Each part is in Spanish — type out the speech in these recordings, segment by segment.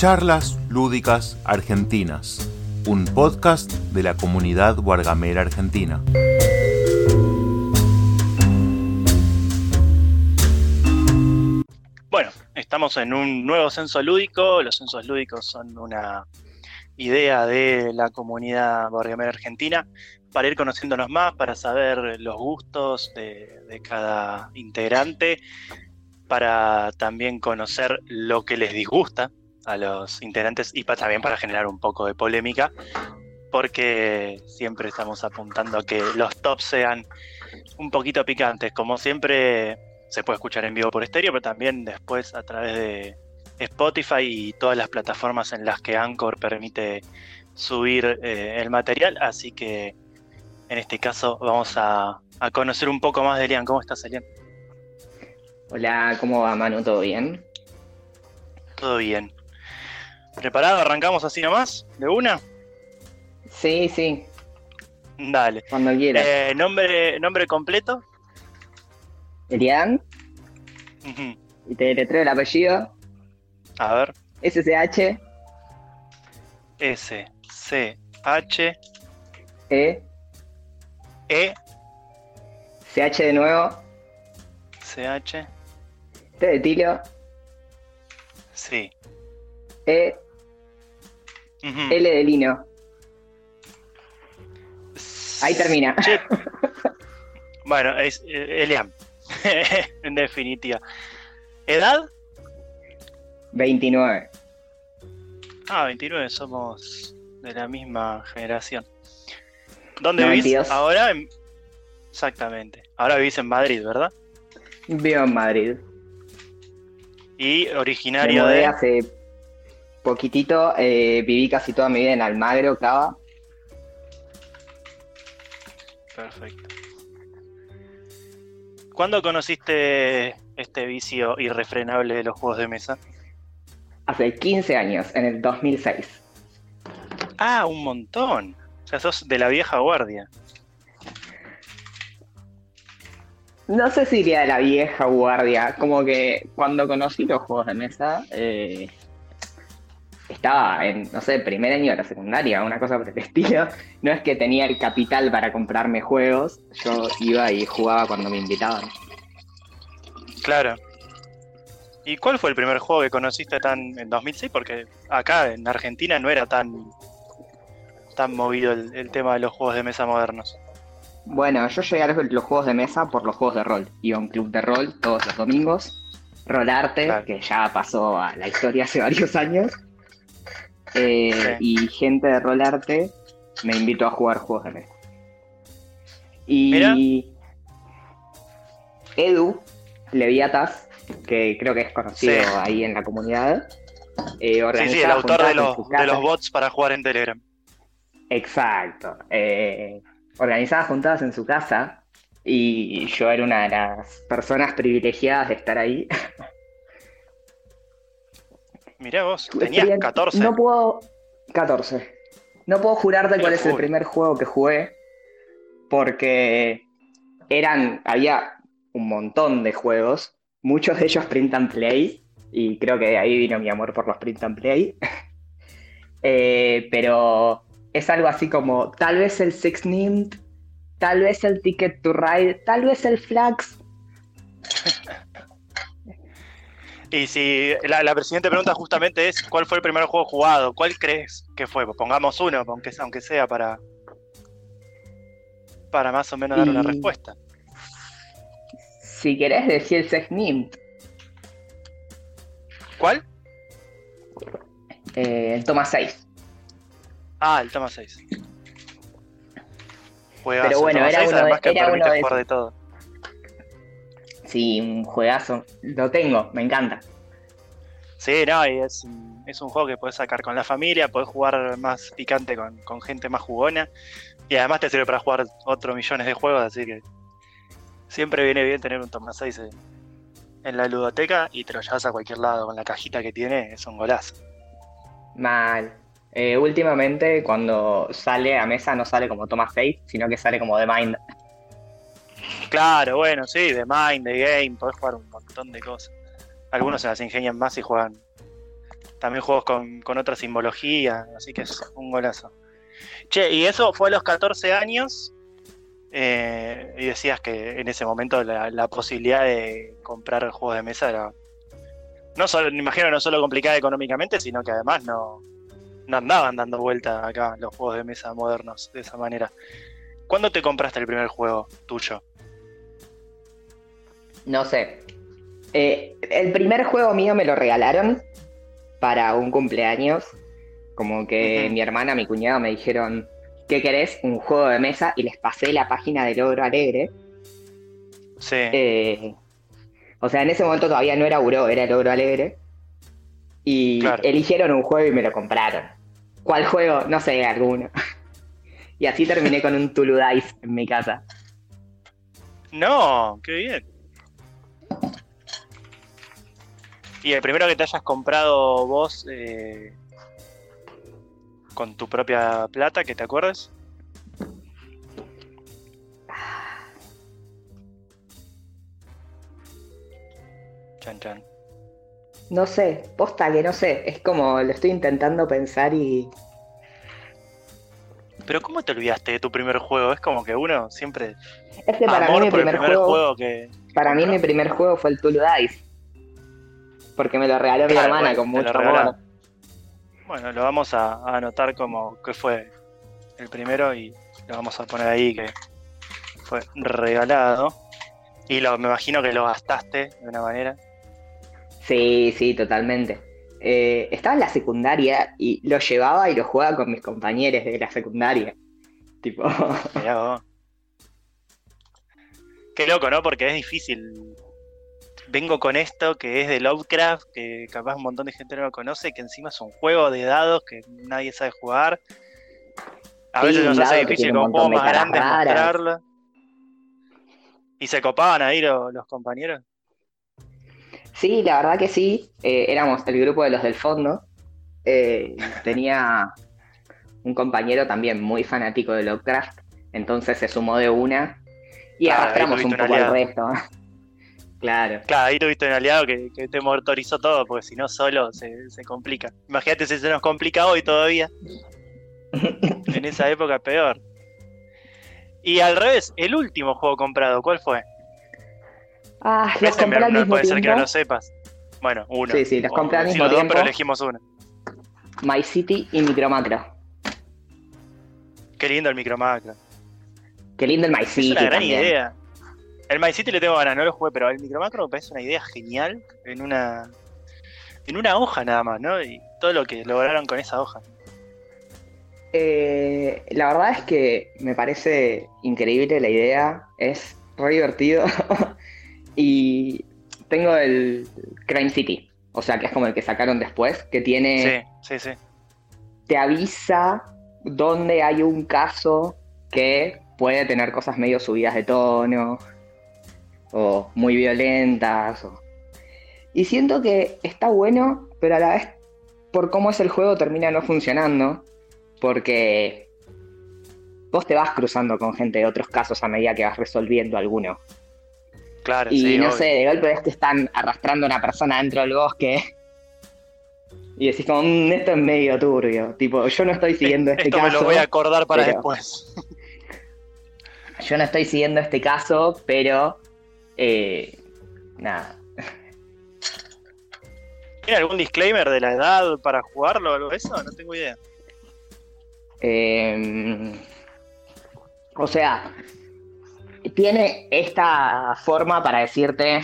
Charlas Lúdicas Argentinas, un podcast de la comunidad Guargamera Argentina. Bueno, estamos en un nuevo censo lúdico. Los censos lúdicos son una idea de la comunidad Guargamera Argentina para ir conociéndonos más, para saber los gustos de, de cada integrante, para también conocer lo que les disgusta a los integrantes y también para generar un poco de polémica, porque siempre estamos apuntando a que los tops sean un poquito picantes. Como siempre, se puede escuchar en vivo por estéreo, pero también después a través de Spotify y todas las plataformas en las que Anchor permite subir eh, el material. Así que en este caso vamos a, a conocer un poco más de Elian. ¿Cómo estás, Elian? Hola, ¿cómo va, Manu? ¿Todo bien? Todo bien. ¿Preparado? ¿Arrancamos así nomás? ¿De una? Sí, sí. Dale. Cuando quieras. Eh, ¿nombre, ¿Nombre completo? Elian. Y te deletreo el apellido. A ver. SCH S, C, H, E E, CH de nuevo. C, H. T de Tilio. Sí. E. L de Lino. Ahí termina. Bueno, es eh, Elian. en definitiva. ¿Edad? 29. Ah, 29, somos de la misma generación. ¿Dónde vivís 92. ahora? En- Exactamente. Ahora vivís en Madrid, ¿verdad? Vivo en Madrid. Y Me originario mudé de... hace poquitito. eh, viví casi toda mi vida en Almagro, Cava. Perfecto. ¿Cuándo conociste este vicio irrefrenable de los juegos de mesa? Hace 15 años, en el 2006. Ah, un montón. O sea, sos de la vieja guardia. No sé si iría de la vieja guardia, como que cuando conocí los juegos de mesa, eh, estaba en, no sé, primer año de la secundaria, una cosa por el estilo. No es que tenía el capital para comprarme juegos, yo iba y jugaba cuando me invitaban. Claro. ¿Y cuál fue el primer juego que conociste tan en 2006? Porque acá en Argentina no era tan tan movido el, el tema de los juegos de mesa modernos. Bueno, yo llegué a los, los juegos de mesa por los juegos de rol. Iba a un club de rol todos los domingos. Rolarte, Claro. que ya pasó a la historia hace varios años. Eh, Y gente de Rolarte me invitó a jugar juegos de mesa. Y Edu Leviatas, que creo que es conocido Sí. ahí en la comunidad, eh, Sí, sí, el organizaba autor de los, de bots para jugar en Telegram. Exacto. Eh, organizaba juntadas en su casa y yo era una de las personas privilegiadas de estar ahí. Mirá vos, tenías Experien- 14. No puedo. 14. No puedo jurarte Pero cuál es el primer juego que jugué. Porque eran. Había un montón de juegos. Muchos de ellos print and play. Y creo que de ahí vino mi amor por los print and play. Eh, pero es algo así como. Tal vez el Six Named. Tal vez el Ticket to Ride. Tal vez el Flags. Y si la, la siguiente pregunta justamente es ¿cuál fue el primer juego jugado? ¿Cuál crees que fue? Pongamos uno, aunque, aunque sea para para más o menos dar una Y- respuesta. Si querés decir el Six Named. ¿Cuál? Eh, el Toma 6. Ah, el Toma 6. Juegazo, Pero bueno, el era 6, uno de- además que era uno de todo. Sí, un juegazo. Lo tengo, me encanta. Sí, no, y es, un- es un juego que puedes sacar con la familia, puedes jugar más picante con, con gente más jugona. Y además te sirve para jugar otros millones de juegos, así que siempre viene bien tener un Toma 6 en, en la ludoteca y te lo llevas a cualquier lado con la cajita que tiene, es un golazo. Mal. Eh, últimamente, cuando sale a mesa, no sale como Toma 6, sino que sale como The Mind. Claro, bueno, sí, de Mind, de Game, podés jugar un montón de cosas. Algunos se las ingenian más y juegan también juegos con, con otra simbología, así que es un golazo. Che, y eso fue a los 14 años. eh, y decías que en ese momento la, la posibilidad de comprar juegos de mesa era. No solo, me imagino, no solo complicada económicamente, sino que además no, no andaban dando vuelta acá los juegos de mesa modernos de esa manera. ¿Cuándo te compraste el primer juego tuyo? No sé. Eh, el primer juego mío me lo regalaron para un cumpleaños. Como que mi hermana, mi cuñado me dijeron, ¿qué querés? Un juego de mesa. Y les pasé la página de Logro Alegre. Sí. Eh, o sea, en ese momento todavía no era Buró, era Logro Alegre. Y Claro. eligieron un juego y me lo compraron. ¿Cuál juego? No sé, alguno. y así terminé con un Tulu Dice en mi casa. No, qué bien. ¿Y el primero que te hayas comprado vos eh, con tu propia plata, que te acuerdes? Chan chan. No sé, posta que no sé. Es como lo estoy intentando pensar y. Pero ¿cómo te olvidaste de tu primer juego? Es como que uno siempre Es que para amor mí mi por el primer, primer juego, juego que para mí mi primer juego fue el Tulu Dice. Porque me lo regaló mi Claro, hermana bueno, con mucho amor. Bueno, lo vamos a, a anotar como que fue el primero y lo vamos a poner ahí que fue regalado. Y lo, me imagino que lo gastaste de una manera. Sí, sí, totalmente. Eh, estaba en la secundaria y lo llevaba y lo jugaba con mis compañeros de la secundaria. Tipo, Mirá vos. Qué loco, ¿no? Porque es difícil. Vengo con esto que es de Lovecraft, que capaz un montón de gente no lo conoce, que encima es un juego de dados que nadie sabe jugar. A Sí, veces nos hace difícil con juegos más grandes mostrarlo. ¿Y se copaban ahí lo- los compañeros? sí, la verdad que sí. Eh, éramos el grupo de los del fondo. Eh, tenía un compañero también muy fanático de Lovecraft. Entonces se sumó de una y Ah, ahí arrastramos un poco al resto. Claro. Claro, ahí tuviste un aliado que, que te motorizó todo, porque si no solo se, se complica. Imagínate si se nos complica hoy todavía. En esa época peor. Y al revés, el último juego comprado, ¿cuál fue? Ah, los Ese compré me- al mismo puede ser que tiempo. no lo sepas. Bueno, uno. Sí, sí, los O compré al mismo los dos, tiempo. pero elegimos uno. My City y Micromacro. Qué lindo el micromacro. Qué lindo el My Es City una gran también. idea. El My City le tengo ganas, no lo jugué, pero el micromacro me parece una idea genial en una en una hoja nada más, ¿no? Y todo lo que lograron con esa hoja. Eh, la verdad es que me parece increíble la idea, es re divertido y tengo el Crime City, o sea que es como el que sacaron después, que tiene, Sí, sí, sí. te avisa dónde hay un caso que puede tener cosas medio subidas de tono o muy violentas. o- Y siento que está bueno, pero a la vez por cómo es el juego termina no funcionando, porque vos te vas cruzando con gente de otros casos a medida que vas resolviendo alguno. Claro, Y sí, no obvio. sé, de golpe ves que están arrastrando a una persona dentro del bosque. Y decís como, "Mm, esto es medio turbio. Tipo, yo no estoy siguiendo este Esto caso. me lo voy a acordar para después. Yo no estoy siguiendo este caso, pero... eh, nada. ¿Tiene algún disclaimer de la edad para jugarlo o algo de eso? No tengo idea. Eh, o sea, tiene esta forma para decirte,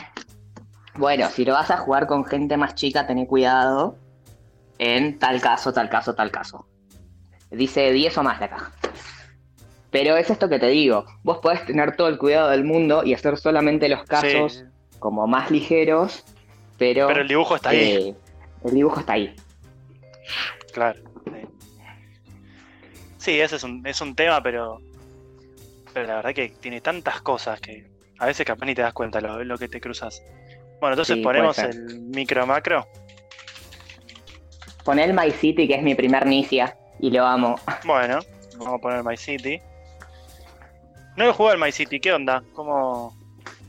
bueno, si lo vas a jugar con gente más chica, ten cuidado en tal caso, tal caso, tal caso. Dice 10 o más la caja. Pero es esto que te digo, vos podés tener todo el cuidado del mundo y hacer solamente los casos Sí, como más ligeros, pero, pero el dibujo está ahí. eh, el dibujo está ahí. Claro. Sí, ese es un, es un tema, pero, pero la verdad que tiene tantas cosas que a veces capaz ni te das cuenta lo, lo que te cruzas. Bueno, entonces Sí, ponemos el micro macro. Poné el My City, que es mi primer Nicia, y lo amo. Bueno, vamos a poner My City. No he jugado al My City, ¿qué onda? ¿Cómo,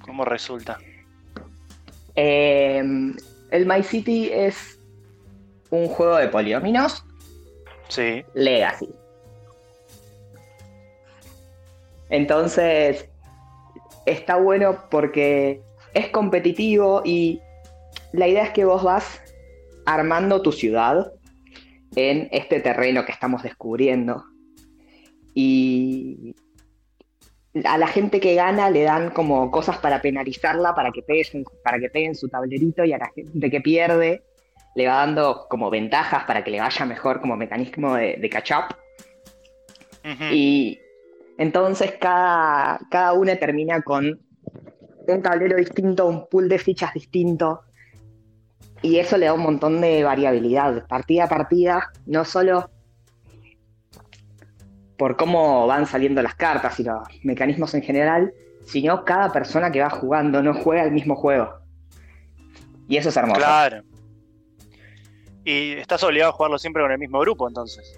cómo resulta? Eh, el My City es un juego de polióminos, Sí. Legacy. Entonces, está bueno porque es competitivo y la idea es que vos vas armando tu ciudad en este terreno que estamos descubriendo. Y a la gente que gana le dan como cosas para penalizarla, para que, peguen, para que peguen su tablerito, y a la gente que pierde le va dando como ventajas para que le vaya mejor como mecanismo de, de catch-up. Ujú. Y entonces cada, cada una termina con un tablero distinto, un pool de fichas distinto. Y eso le da un montón de variabilidad, partida a partida, no solo por cómo van saliendo las cartas y los mecanismos en general, sino cada persona que va jugando no juega el mismo juego. Y eso es hermoso. Claro. Y estás obligado a jugarlo siempre con el mismo grupo, entonces.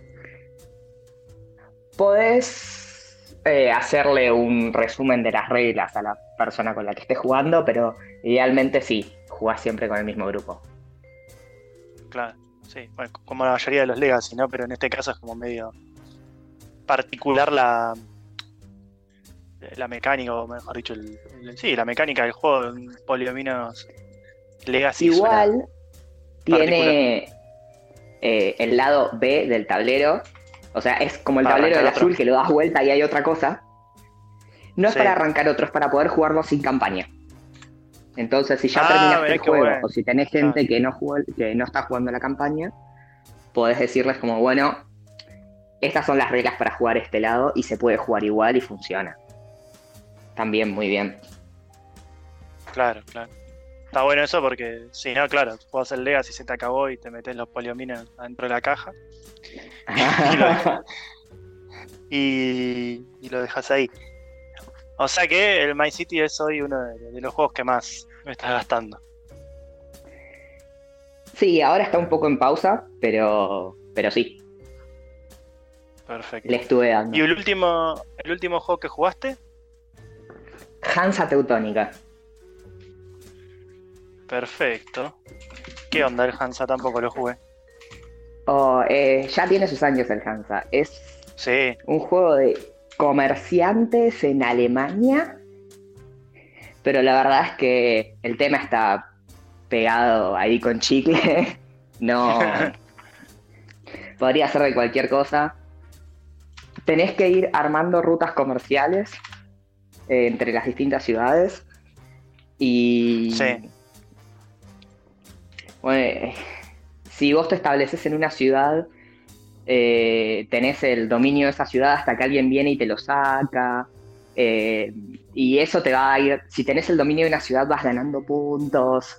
Podés eh, hacerle un resumen de las reglas a la persona con la que estés jugando, pero idealmente sí, jugás siempre con el mismo grupo. Claro. Sí. Bueno, como la mayoría de los Legacy, ¿no? Pero en este caso es como medio particular la la mecánica, o mejor dicho, el, el- sí, la mecánica del juego en Polyomino's Legacy. Igual tiene eh, el lado B del tablero, o sea, es como el Para tablero del otro. azul que lo das vuelta y hay otra cosa. No es Sí. para arrancar otro, es para poder jugarlo sin campaña. Entonces, si ya Ah, terminaste el juego bueno. o si tenés gente que no jugó, que no está jugando la campaña, podés decirles como, bueno, estas son las reglas para jugar este lado y se puede jugar igual y funciona. También muy bien. Claro, claro. Está bueno eso porque, si no, claro, juegas el Legacy, se te acabó y te metes los poliominos adentro de la caja y, y lo dejas ahí. O sea que el My City es hoy uno de, de los juegos que más me estás gastando. sí, ahora está un poco en pausa, pero, pero sí, Perfecto. le estuve dando. ¿Y el último, el último juego que jugaste? Hansa Teutónica. Perfecto. ¿Qué onda el Hansa? Tampoco lo jugué. Oh, eh, ya tiene sus años el Hansa. Es Sí, un juego de comerciantes en Alemania. Pero la verdad es que el tema está pegado ahí con chicle. No. Podría ser de cualquier cosa. Tenés que ir armando rutas comerciales eh, entre las distintas ciudades. Y. Sí. Bueno, si vos te estableces en una ciudad, eh, tenés el dominio de esa ciudad hasta que alguien viene y te lo saca. eh, y eso te va a ir. Si tenés el dominio de una ciudad, vas ganando puntos.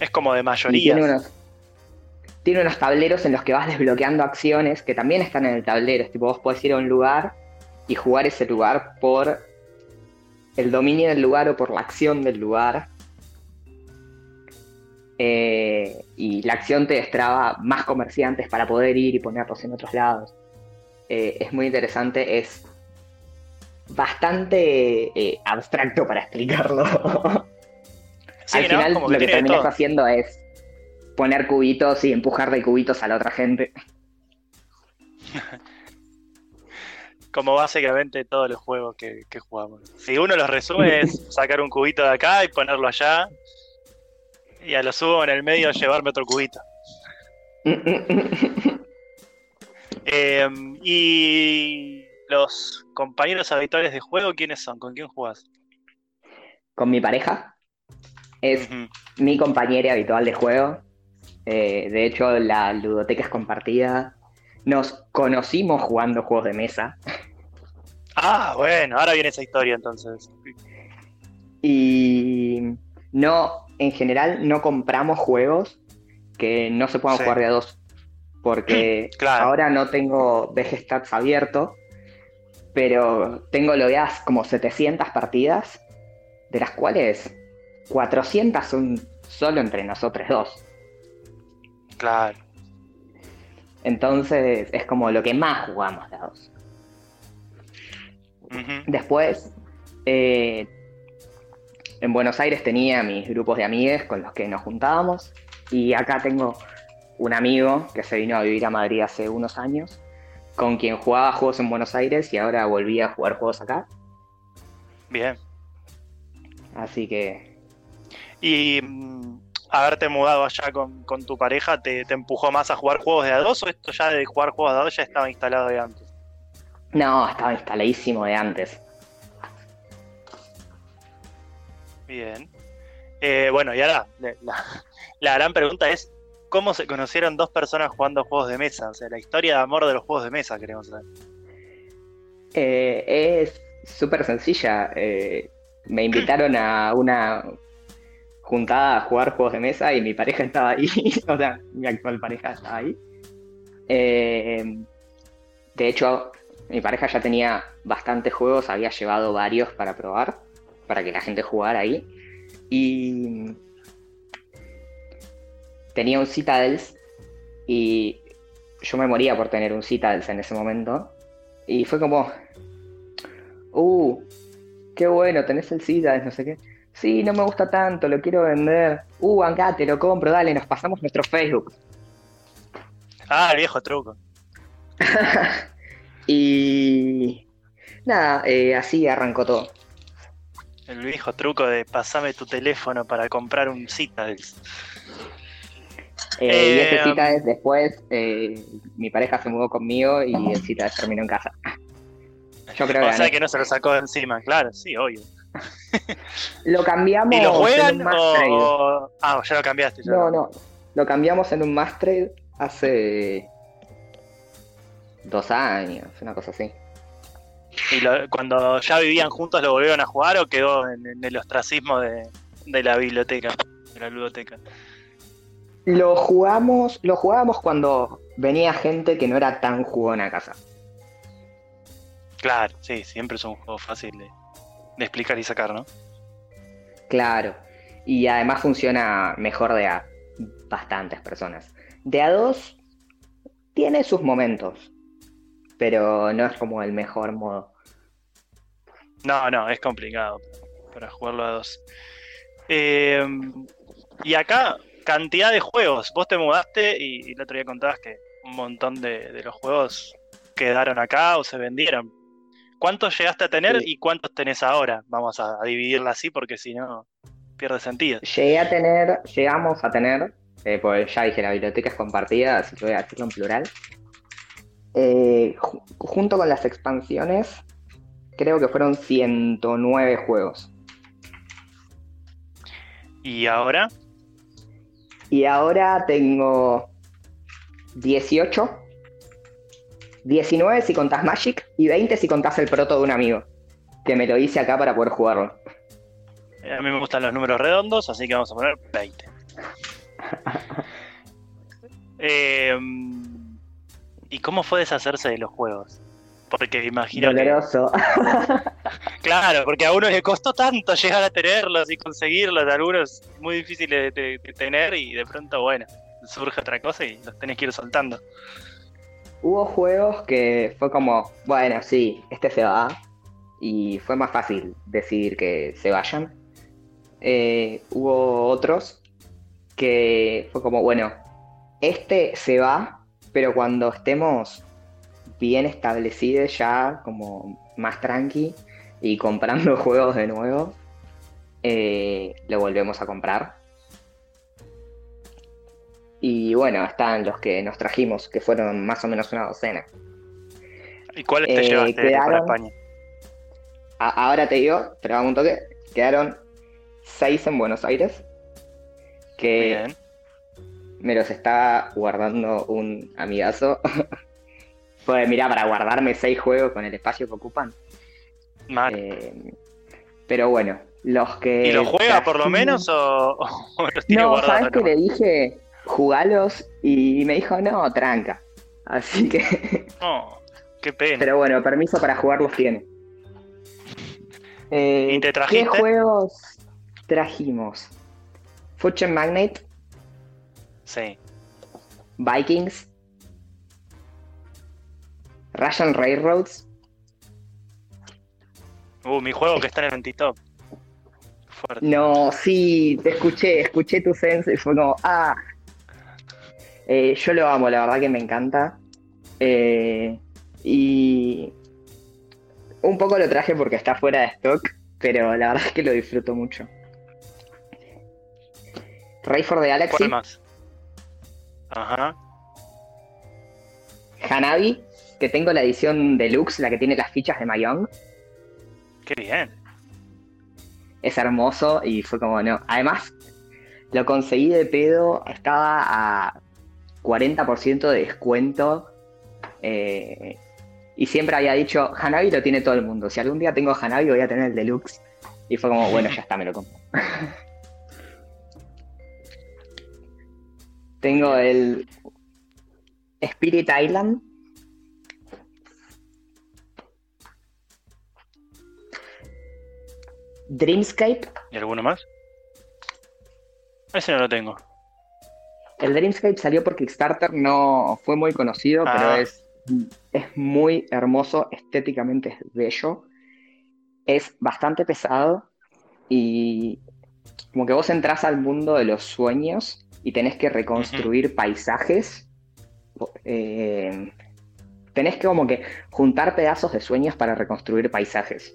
es como de mayoría. unos, tiene unos tableros en los que vas desbloqueando acciones que también están en el tablero. Tipo, vos podés ir a un lugar y jugar ese lugar por el dominio del lugar o por la acción del lugar. Eh, y la acción te destraba más comerciantes para poder ir y ponerlos en otros lados. Eh, es muy interesante, es bastante eh, abstracto para explicarlo. Sí, Al final lo que terminas haciendo es poner cubitos y empujar de cubitos a la otra gente. Como básicamente todos los juegos que, que jugamos. Si uno los resume es sacar un cubito de acá y ponerlo allá. Y a lo subo en el medio llevarme otro cubito. Eh, y los compañeros habituales de juego, ¿quiénes son? ¿Con quién jugás? Con mi pareja es mi compañera habitual de juego. Eh, de hecho, la ludoteca es compartida. Nos conocimos jugando juegos de mesa. Ah, bueno, ahora viene esa historia entonces. Y no, en general, no compramos juegos que no se puedan Sí. jugar de a dos. Porque Claro. ahora no tengo VG abierto, pero tengo logueadas como 700 partidas, de las cuales 400 son solo entre nosotros dos. Claro. Entonces es como lo que más jugamos. Ujú. Después, eh, en Buenos Aires tenía mis grupos de amigues con los que nos juntábamos. Y acá tengo un amigo que se vino a vivir a Madrid hace unos años, con quien jugaba juegos en Buenos Aires y ahora volví a jugar juegos acá. Bien. Así que Y haberte mudado allá con, con tu pareja te, te empujó más a jugar juegos de a dos o esto ya de jugar juegos de a dos ya estaba instalado de antes. no, estaba instaladísimo de antes. Bien. Eh, bueno, y ahora la, gran pregunta es: ¿cómo se conocieron dos personas jugando juegos de mesa? O sea, la historia de amor de los juegos de mesa, queremos saber. Eh, es súper sencilla. eh, me invitaron a una juntada a jugar juegos de mesa y mi pareja estaba ahí. o sea, mi actual pareja estaba ahí. Eh, de hecho, mi pareja ya tenía bastantes juegos, había llevado varios para probar, para que la gente jugara ahí. Y tenía un Citadels y yo me moría por tener un Citadels en ese momento. Y fue como, uh, qué bueno, tenés el Citadels, no sé qué. Sí, no me gusta tanto, lo quiero vender. Uh, acá te lo compro, dale, nos pasamos nuestro Facebook. Ah, el viejo truco. Y nada, eh, así arrancó todo. El viejo truco de pasame tu teléfono para comprar un Citadels. Eh, y Eh, ese Citadels después, eh, mi pareja se mudó conmigo y el Citadels terminó en casa. Yo creo que O sea gané. que no se lo sacó de encima, claro, sí, obvio. Lo cambiamos ¿Y lo en un o, Ah, ya lo cambiaste. ya No, no, lo cambiamos en un mass trade hace dos años, una cosa así. ¿Y lo- cuando ya vivían juntos lo volvieron a jugar o quedó en, en el ostracismo de, de la biblioteca, de la ludoteca? Lo jugamos, lo jugábamos cuando venía gente que no era tan jugona a casa. Claro, sí, siempre es un juego fácil de, de explicar y sacar, ¿no? Claro. Y además funciona mejor de a bastantes personas. De a dos tiene sus momentos, pero no es como el mejor modo. No, no, es complicado para jugarlo a dos. Eh, y acá, cantidad de juegos. Vos te mudaste y, y el otro día contabas que un montón de, de los juegos quedaron acá o se vendieron. ¿Cuántos llegaste a tener Sí. y cuántos tenés ahora? Vamos a, a dividirla así porque si no pierde sentido. Llegué a tener, llegamos a tener, eh, pues ya dije, la biblioteca es compartida, así que voy a decirlo en plural. Eh, ju- junto con las expansiones, creo que fueron 109 juegos. Y ahora, Y ahora tengo 18, 19 si contás Magic y 20 si contás el proto de un amigo, que me lo hice acá para poder jugarlo. a mí me gustan los números redondos, así que vamos a poner 20. Eh, ¿Y cómo fue deshacerse de los juegos? Porque imagino que Doloroso. Claro, porque a uno le costó tanto llegar a tenerlos y conseguirlos, algunos muy difíciles de, de- de tener y de pronto, bueno, surge otra cosa y los tenés que ir soltando. Hubo juegos que fue como, bueno, sí, este se va. Y fue más fácil decidir que se vayan. Eh, hubo otros que fue como, bueno, este se va, pero cuando estemos bien establecidos ya, como más tranqui y comprando juegos de nuevo, eh, lo volvemos a comprar. Y bueno, están los que nos trajimos, que fueron más o menos una docena. ¿Y cuáles te Eh, llevaste para quedaron- España? A- ahora te digo, pero hago un toque, quedaron seis en Buenos Aires, que Bien. me los está guardando un amigazo. pues mira, para guardarme seis juegos con el espacio que ocupan. Mal. Eh, pero bueno, los que... ¿Y los juega por lo menos o, o los tiene No? ¿sabes que le dije? Jugalos y me dijo, no, tranca. Así que... No, qué pena. Pero bueno, permiso para jugarlos tiene. Eh, ¿Y te ¿Qué juegos trajimos? Fortune Magnate, Sí. Vikings, Russian Railroads, Uh, mi juego que está en el anti-top. No, sí, te escuché, escuché tu sense y fue como, ah. Eh, yo lo amo, la verdad que me encanta. Eh, y un poco lo traje porque está fuera de stock, pero la verdad es que lo disfruto mucho. Ray for the Galaxy. ¿Cuál más? Ajá. Hanabi, que tengo la edición deluxe, la que tiene las fichas de Mayong. Qué bien. Es hermoso y fue como no. Además, lo conseguí de pedo, estaba a 40% de descuento. eh, y siempre había dicho, Hanabi lo tiene todo el mundo. Si algún día tengo Hanabi voy a tener el deluxe. Y fue como, bueno, ya está, me lo compro. tengo el Spirit Island. Dreamscape. ¿Y alguno más? Ese no lo tengo. El Dreamscape salió por Kickstarter, no fue muy conocido, Ah. pero es, es muy hermoso, estéticamente es bello. Es bastante pesado y como que vos entras al mundo de los sueños y tenés que reconstruir paisajes. Eh, tenés que como que juntar pedazos de sueños para reconstruir paisajes.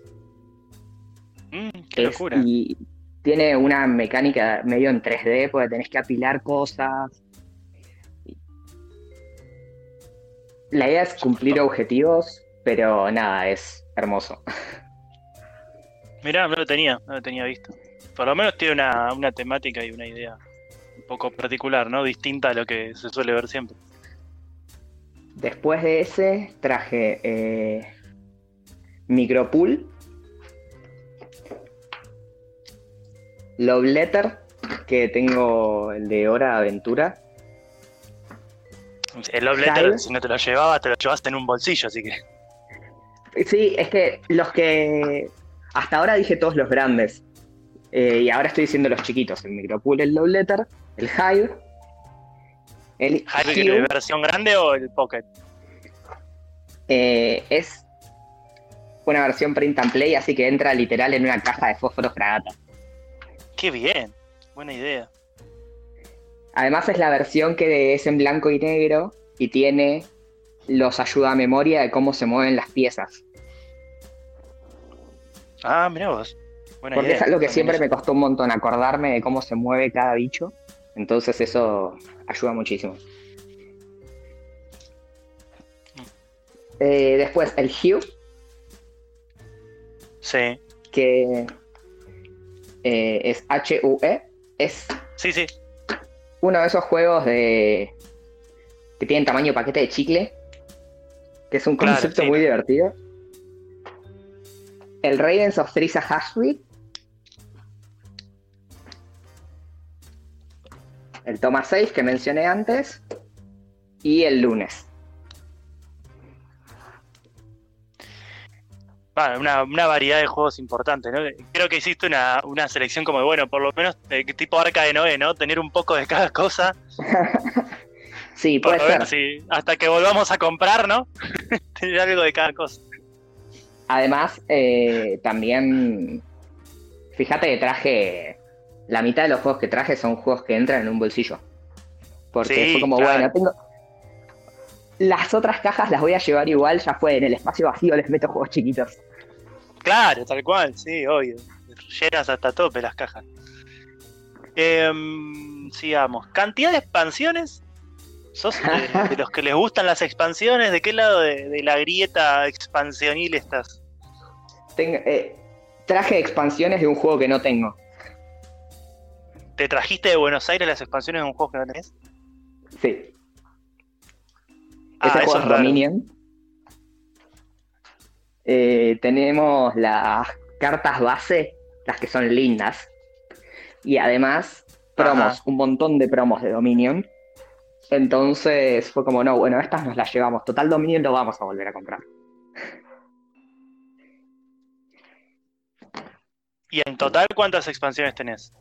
Mm, qué Es- locura. y tiene una mecánica medio en 3D, porque tenés que apilar cosas. La idea es cumplir objetivos, pero nada, es hermoso. Mirá, no lo tenía, no lo tenía visto. Por lo menos tiene una, una temática y una idea un poco particular, ¿no? Distinta a lo que se suele ver siempre. Después de ese traje eh, Micropool, Love Letter, que tengo el de Hora Aventura. El Love. Letter, si no te lo llevabas, te lo llevaste en un bolsillo, así que. Sí, es que los que hasta ahora dije todos los grandes. Eh, y ahora estoy diciendo los chiquitos. El Micropool, el Love Letter, el Hive, el ¿Hype Hue, que versión grande o el Pocket? eh, es una versión print and play, así que entra literal en una caja de fósforos fragata. Qué bien, buena idea. Además es la versión que es en blanco y negro y tiene los ayuda a memoria de cómo se mueven las piezas. Ah, mirá vos. Buena Porque idea. es algo que También siempre me costó un montón acordarme de cómo se mueve cada bicho. Entonces eso ayuda muchísimo. Eh, después el Hue, Sí, que eh, es H-U-E, es sí, sí. uno de esos juegos de que tienen tamaño paquete de chicle, que es un Claro, concepto sí. muy divertido. El Ravens of Trisa Hashweed. El Toma 6 que mencioné antes. Y el lunes. Bueno, una, una variedad de juegos importantes, ¿no? Creo que hiciste una, una selección como de, bueno, por lo menos de tipo Arca de Noé, ¿no? Tener un poco de cada cosa. Sí, puede Por ser. sí, hasta que volvamos a comprar, ¿no? Tener algo de cada cosa. Además, eh, también. Fíjate que traje. La mitad de los juegos que traje son juegos que entran en un bolsillo. Porque Sí, fue como, claro. bueno, tengo. Las otras cajas las voy a llevar igual, ya fue en el espacio vacío, les meto juegos chiquitos. Claro, tal cual, sí, obvio. Llenas hasta tope las cajas. Em, sigamos. ¿Cantidad de expansiones? ¿Sos de, de los que les gustan las expansiones? ¿De qué lado de, de la grieta expansionil estás? Tengo- eh, traje expansiones de un juego que no tengo. ¿Te trajiste de Buenos Aires las expansiones de un juego que no tenés? Sí. Ah, Ese juego es. Dominion. Eh, tenemos las cartas base, las que son lindas. Y además, promos, Ajá. un montón de promos de Dominion. Entonces fue como, no, bueno, estas nos las llevamos. Total Dominion lo vamos a volver a comprar. ¿Y en total cuántas expansiones tenés?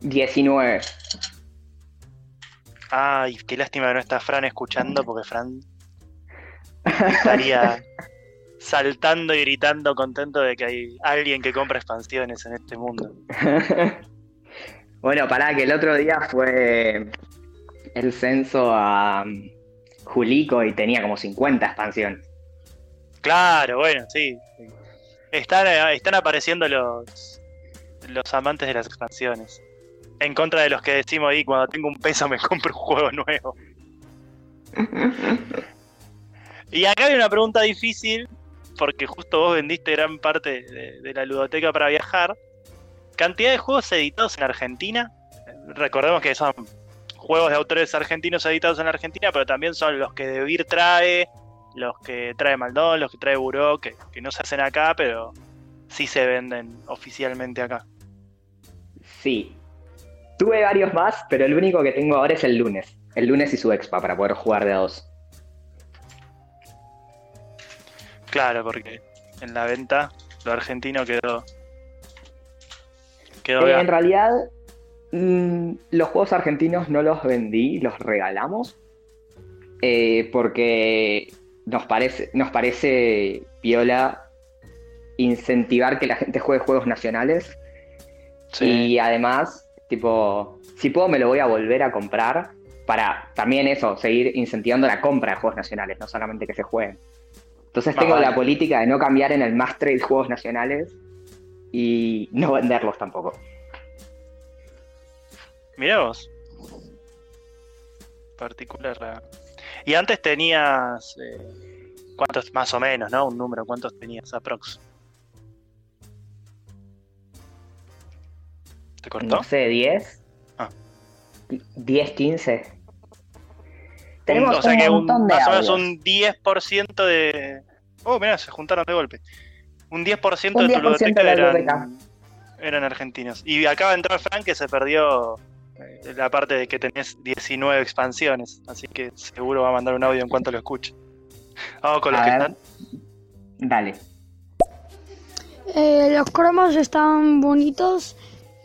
19. Ay, qué lástima que no está Fran escuchando porque Fran estaría saltando y gritando contento de que hay alguien que compra expansiones en este mundo. bueno, pará, que el otro día fue el censo a um, Julico y tenía como 50 expansiones. Claro, bueno, sí. Están, eh, están apareciendo los, los amantes de las expansiones. En contra de los que decimos ahí, cuando tengo un peso me compro un juego nuevo. y acá hay una pregunta difícil, porque justo vos vendiste gran parte de, la ludoteca para viajar. ¿Cantidad de juegos editados en Argentina? Recordemos que son juegos de autores argentinos editados en Argentina, pero también son los que De trae, los que trae Maldón, los que trae Buró, que, que no se hacen acá, pero sí se venden oficialmente acá. Sí. Tuve varios más, pero el único que tengo ahora es el lunes. El lunes y su expa para poder jugar de a dos. Claro, porque en la venta lo argentino quedó. quedó Eh, en realidad, mm, los juegos argentinos no los vendí, los regalamos. eh, porque nos parece, nos parece piola incentivar que la gente juegue juegos nacionales. Sí. Y además, tipo, si puedo me lo voy a volver a comprar para también eso, seguir incentivando la compra de juegos nacionales, no solamente que se jueguen. Entonces Más tengo vale. la política de no cambiar en el más trade juegos nacionales y no venderlos tampoco. Mirá vos. Particular. la- Y antes tenías. eh, ¿Cuántos? Más o menos, ¿no? Un número. ¿Cuántos tenías aprox? ¿Te cortó? No sé, 10. Ah. 10, 15. Un- Tenemos o sea un que un- montón de más o menos un 10% de. Oh, mirá, se juntaron de golpe. Un 10% Un de tu 10% de la ludoteca eran, biblioteca. eran argentinos. Y acaba de entrar Frank que se perdió eh, la parte de que tenés 19 expansiones. Así que seguro va a mandar un audio en cuanto lo escuche. Vamos con los A que ver. están. Dale. Eh, los cromos están bonitos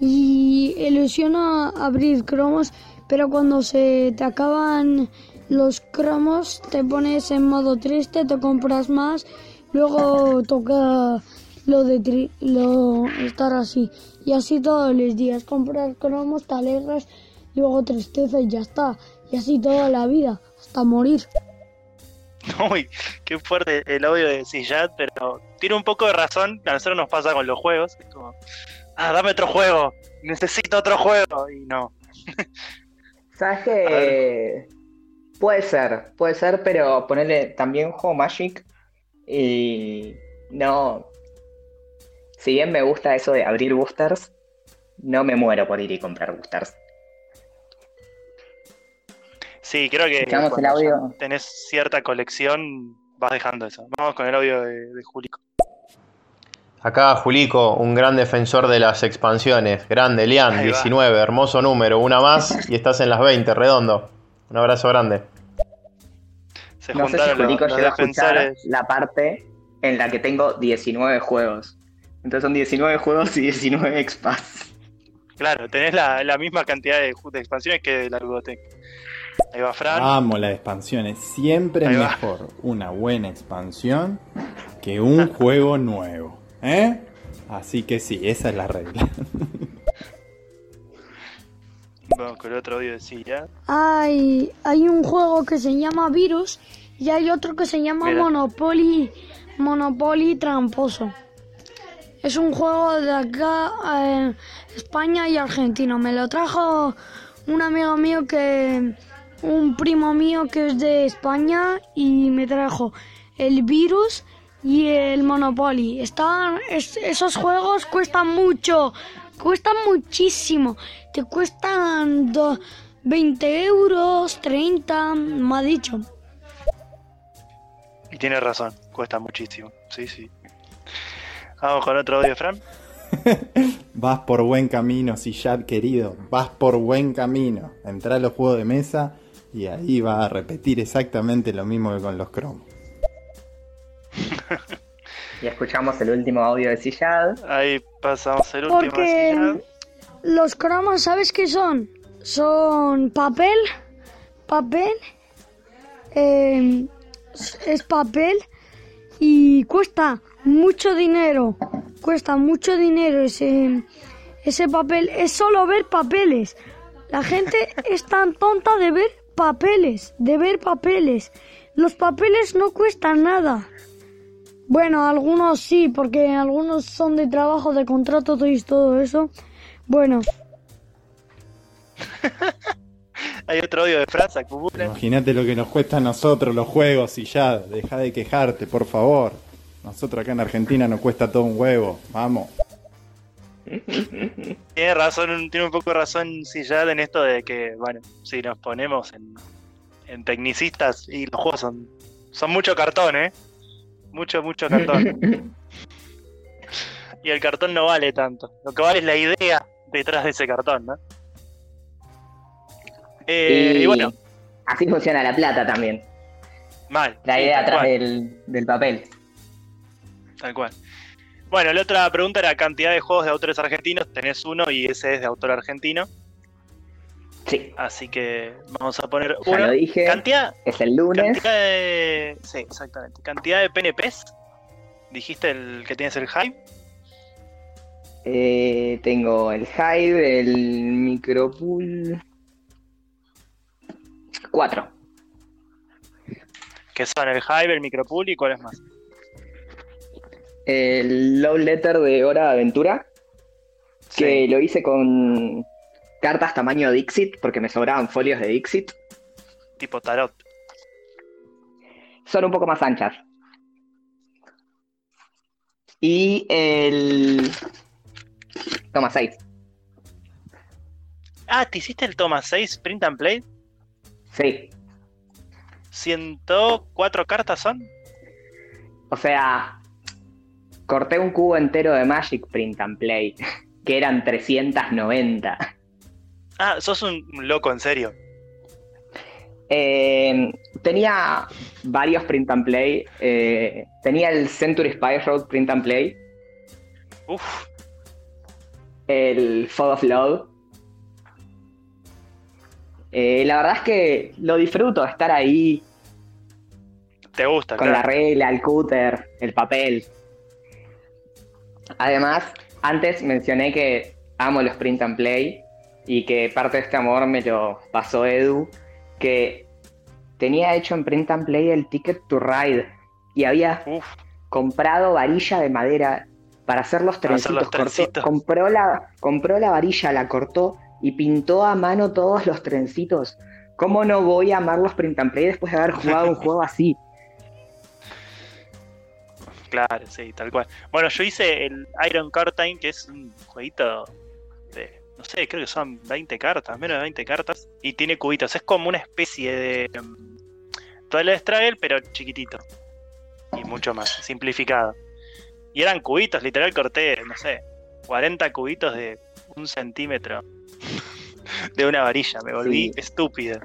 y ilusiona abrir cromos, pero cuando se te acaban los cromos te pones en modo triste, te compras más, luego toca lo de tri- lo estar así y así todos los días compras cromos, te alegras, luego tristeza y ya está y así toda la vida hasta morir. Uy, qué fuerte el audio de Sillat, pero tiene un poco de razón. A nosotros nos pasa con los juegos. Es como, ah, dame otro juego, necesito otro juego. Y no. ¿Sabes qué? Puede ser, puede ser, pero ponerle también juego Magic y no. Si bien me gusta eso de abrir boosters, no me muero por ir y comprar boosters. Sí, creo que el audio. tenés cierta colección, vas dejando eso. Vamos con el audio de, de Julico. Acá Julico, un gran defensor de las expansiones. Grande, Lian, Ahí va. 19, hermoso número, una más y estás en las 20, redondo. Un abrazo grande. Se No sé si juntaron los, Julico los llega a escuchar la parte en la que tengo 19 juegos. Entonces son 19 juegos y 19 expas. Claro, tenés la, la misma cantidad de, de expansiones que de la ludoteca. Ahí va Fran. Amo las expansiones. Siempre Ahí va. mejor una buena expansión que un juego nuevo. ¿Eh? Así que sí, esa es la regla. Vamos con el otro audio de. Hay, hay un juego que se llama Virus y hay otro que se llama Mira. Monopoly, Monopoly Tramposo. Es un juego de acá, eh, España y Argentina. Me lo trajo un amigo mío que, un primo mío que es de España y me trajo el Virus y el Monopoly. Están, es- esos juegos cuestan mucho, cuestan muchísimo. Te cuestan do- 20 euros, 30, me ha dicho. Y tiene razón, cuesta muchísimo. Sí, sí. Vamos con otro audio, Fran. Vas por buen camino, Sillad querido. Vas por buen camino. Entra a los juegos de mesa y ahí va a repetir exactamente lo mismo que con los cromos. Y escuchamos el último audio de Sillad. Ahí pasamos el último. Porque los cromos, ¿sabes qué son? Son papel, papel, eh, es papel y cuesta mucho dinero. Cuesta mucho dinero ese, ese papel. Es solo ver papeles. La gente es tan tonta de ver papeles, de ver papeles. Los papeles no cuestan nada. Bueno, algunos sí, porque algunos son de trabajo, de contrato y todo eso. Bueno, Hay otro odio de Francia, acumula. Imagínate lo que nos cuesta a nosotros los juegos y ya, deja de quejarte, por favor. Nosotros acá en Argentina nos cuesta todo un huevo, vamos. Tiene razón, tiene un poco de razón Sillad en esto de que, bueno, si nos ponemos en, en tecnicistas y los juegos son, son mucho cartón, ¿eh? Mucho, mucho cartón. y el cartón no vale tanto. Lo que vale es la idea detrás de ese cartón, ¿no? Eh, y, bueno, así funciona la plata también. mal. La sí, idea tal atrás del, del papel. Tal cual. Bueno, la otra pregunta era cantidad de juegos de autores argentinos. Tenés uno y ese es de autor argentino. Sí, Así que vamos a poner ya uno. lo dije. Cantidad, Es el lunes. cantidad de. Sí, exactamente. Cantidad de PNPs. Dijiste el que tienes el hype. Eh, tengo el Hive, el Micropool. Cuatro. Que son el hype, el micropool y cuál es más. El Love Letter de Hora de Aventura. Que Sí. lo hice con cartas tamaño Dixit, porque me sobraban folios de Dixit. Tipo tarot. Son un poco más anchas. Y el. Toma 6. Ah, ¿te hiciste el toma 6 print and play? Sí. 104 cartas son. O sea, corté un cubo entero de Magic Print and Play, que eran 390. Ah, sos un loco, en serio. Eh, tenía varios Print and Play. eh, tenía el Century Spy Road Print and Play, Uf, el Fog of Love. Eh, la verdad es que lo disfruto, estar ahí te gusta, con la regla, el cúter, el papel. Además, antes mencioné que amo los print and play y que parte de este amor me lo pasó Edu, que tenía hecho en print and play el Ticket to Ride y había Uf, comprado varilla de madera para hacer los Para hacer trencitos. los cortó- trencitos. compró, la, compró la varilla, la cortó y pintó a mano todos los trencitos. ¿Cómo no voy a amar los print and play después de haber jugado un juego así? claro, sí, tal cual. Bueno, yo hice el Iron Curtain, que es un jueguito de, no sé, creo que son 20 cartas, menos de 20 cartas, y tiene cubitos. Es como una especie de um, Twilight Struggle, pero chiquitito. Y mucho más, simplificado. Y eran cubitos, literal corté, no sé, 40 cubitos de un centímetro de una varilla. Me volví Sí. estúpido.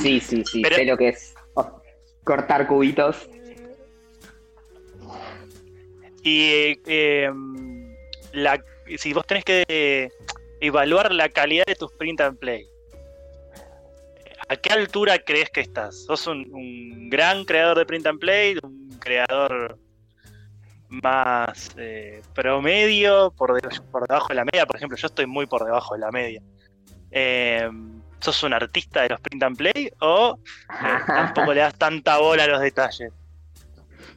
Sí, sí, sí, Pero- sé lo que es oh, cortar cubitos. Y eh, eh, la, si vos tenés que evaluar la calidad de tus print and play, ¿a qué altura crees que estás? ¿Sos un, un gran creador de print and play? ¿Un creador más eh, promedio? Por, de- por debajo de la media? Por ejemplo, yo estoy muy por debajo de la media. Eh, ¿Sos un artista de los print and play? ¿O eh, tampoco le das tanta bola a los detalles?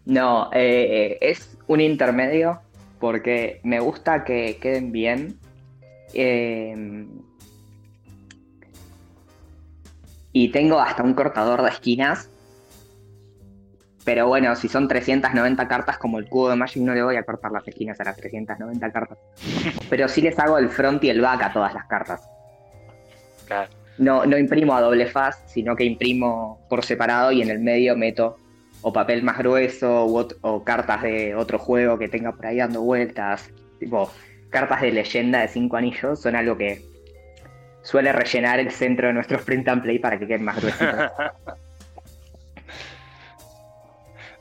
No, eh, es un intermedio porque me gusta que queden bien. eh, y tengo hasta un cortador de esquinas. Pero bueno, si son 390 cartas como el cubo de Magic, no le voy a cortar las esquinas a las 390 cartas. Pero sí les hago el front y el back a todas las cartas. Claro. No, no imprimo a doble faz, sino que imprimo por separado y en el medio meto o papel más grueso u o cartas de otro juego que tenga por ahí dando vueltas. Tipo, cartas de leyenda de cinco anillos son algo que suele rellenar el centro de nuestros print and play para que queden más gruesitos.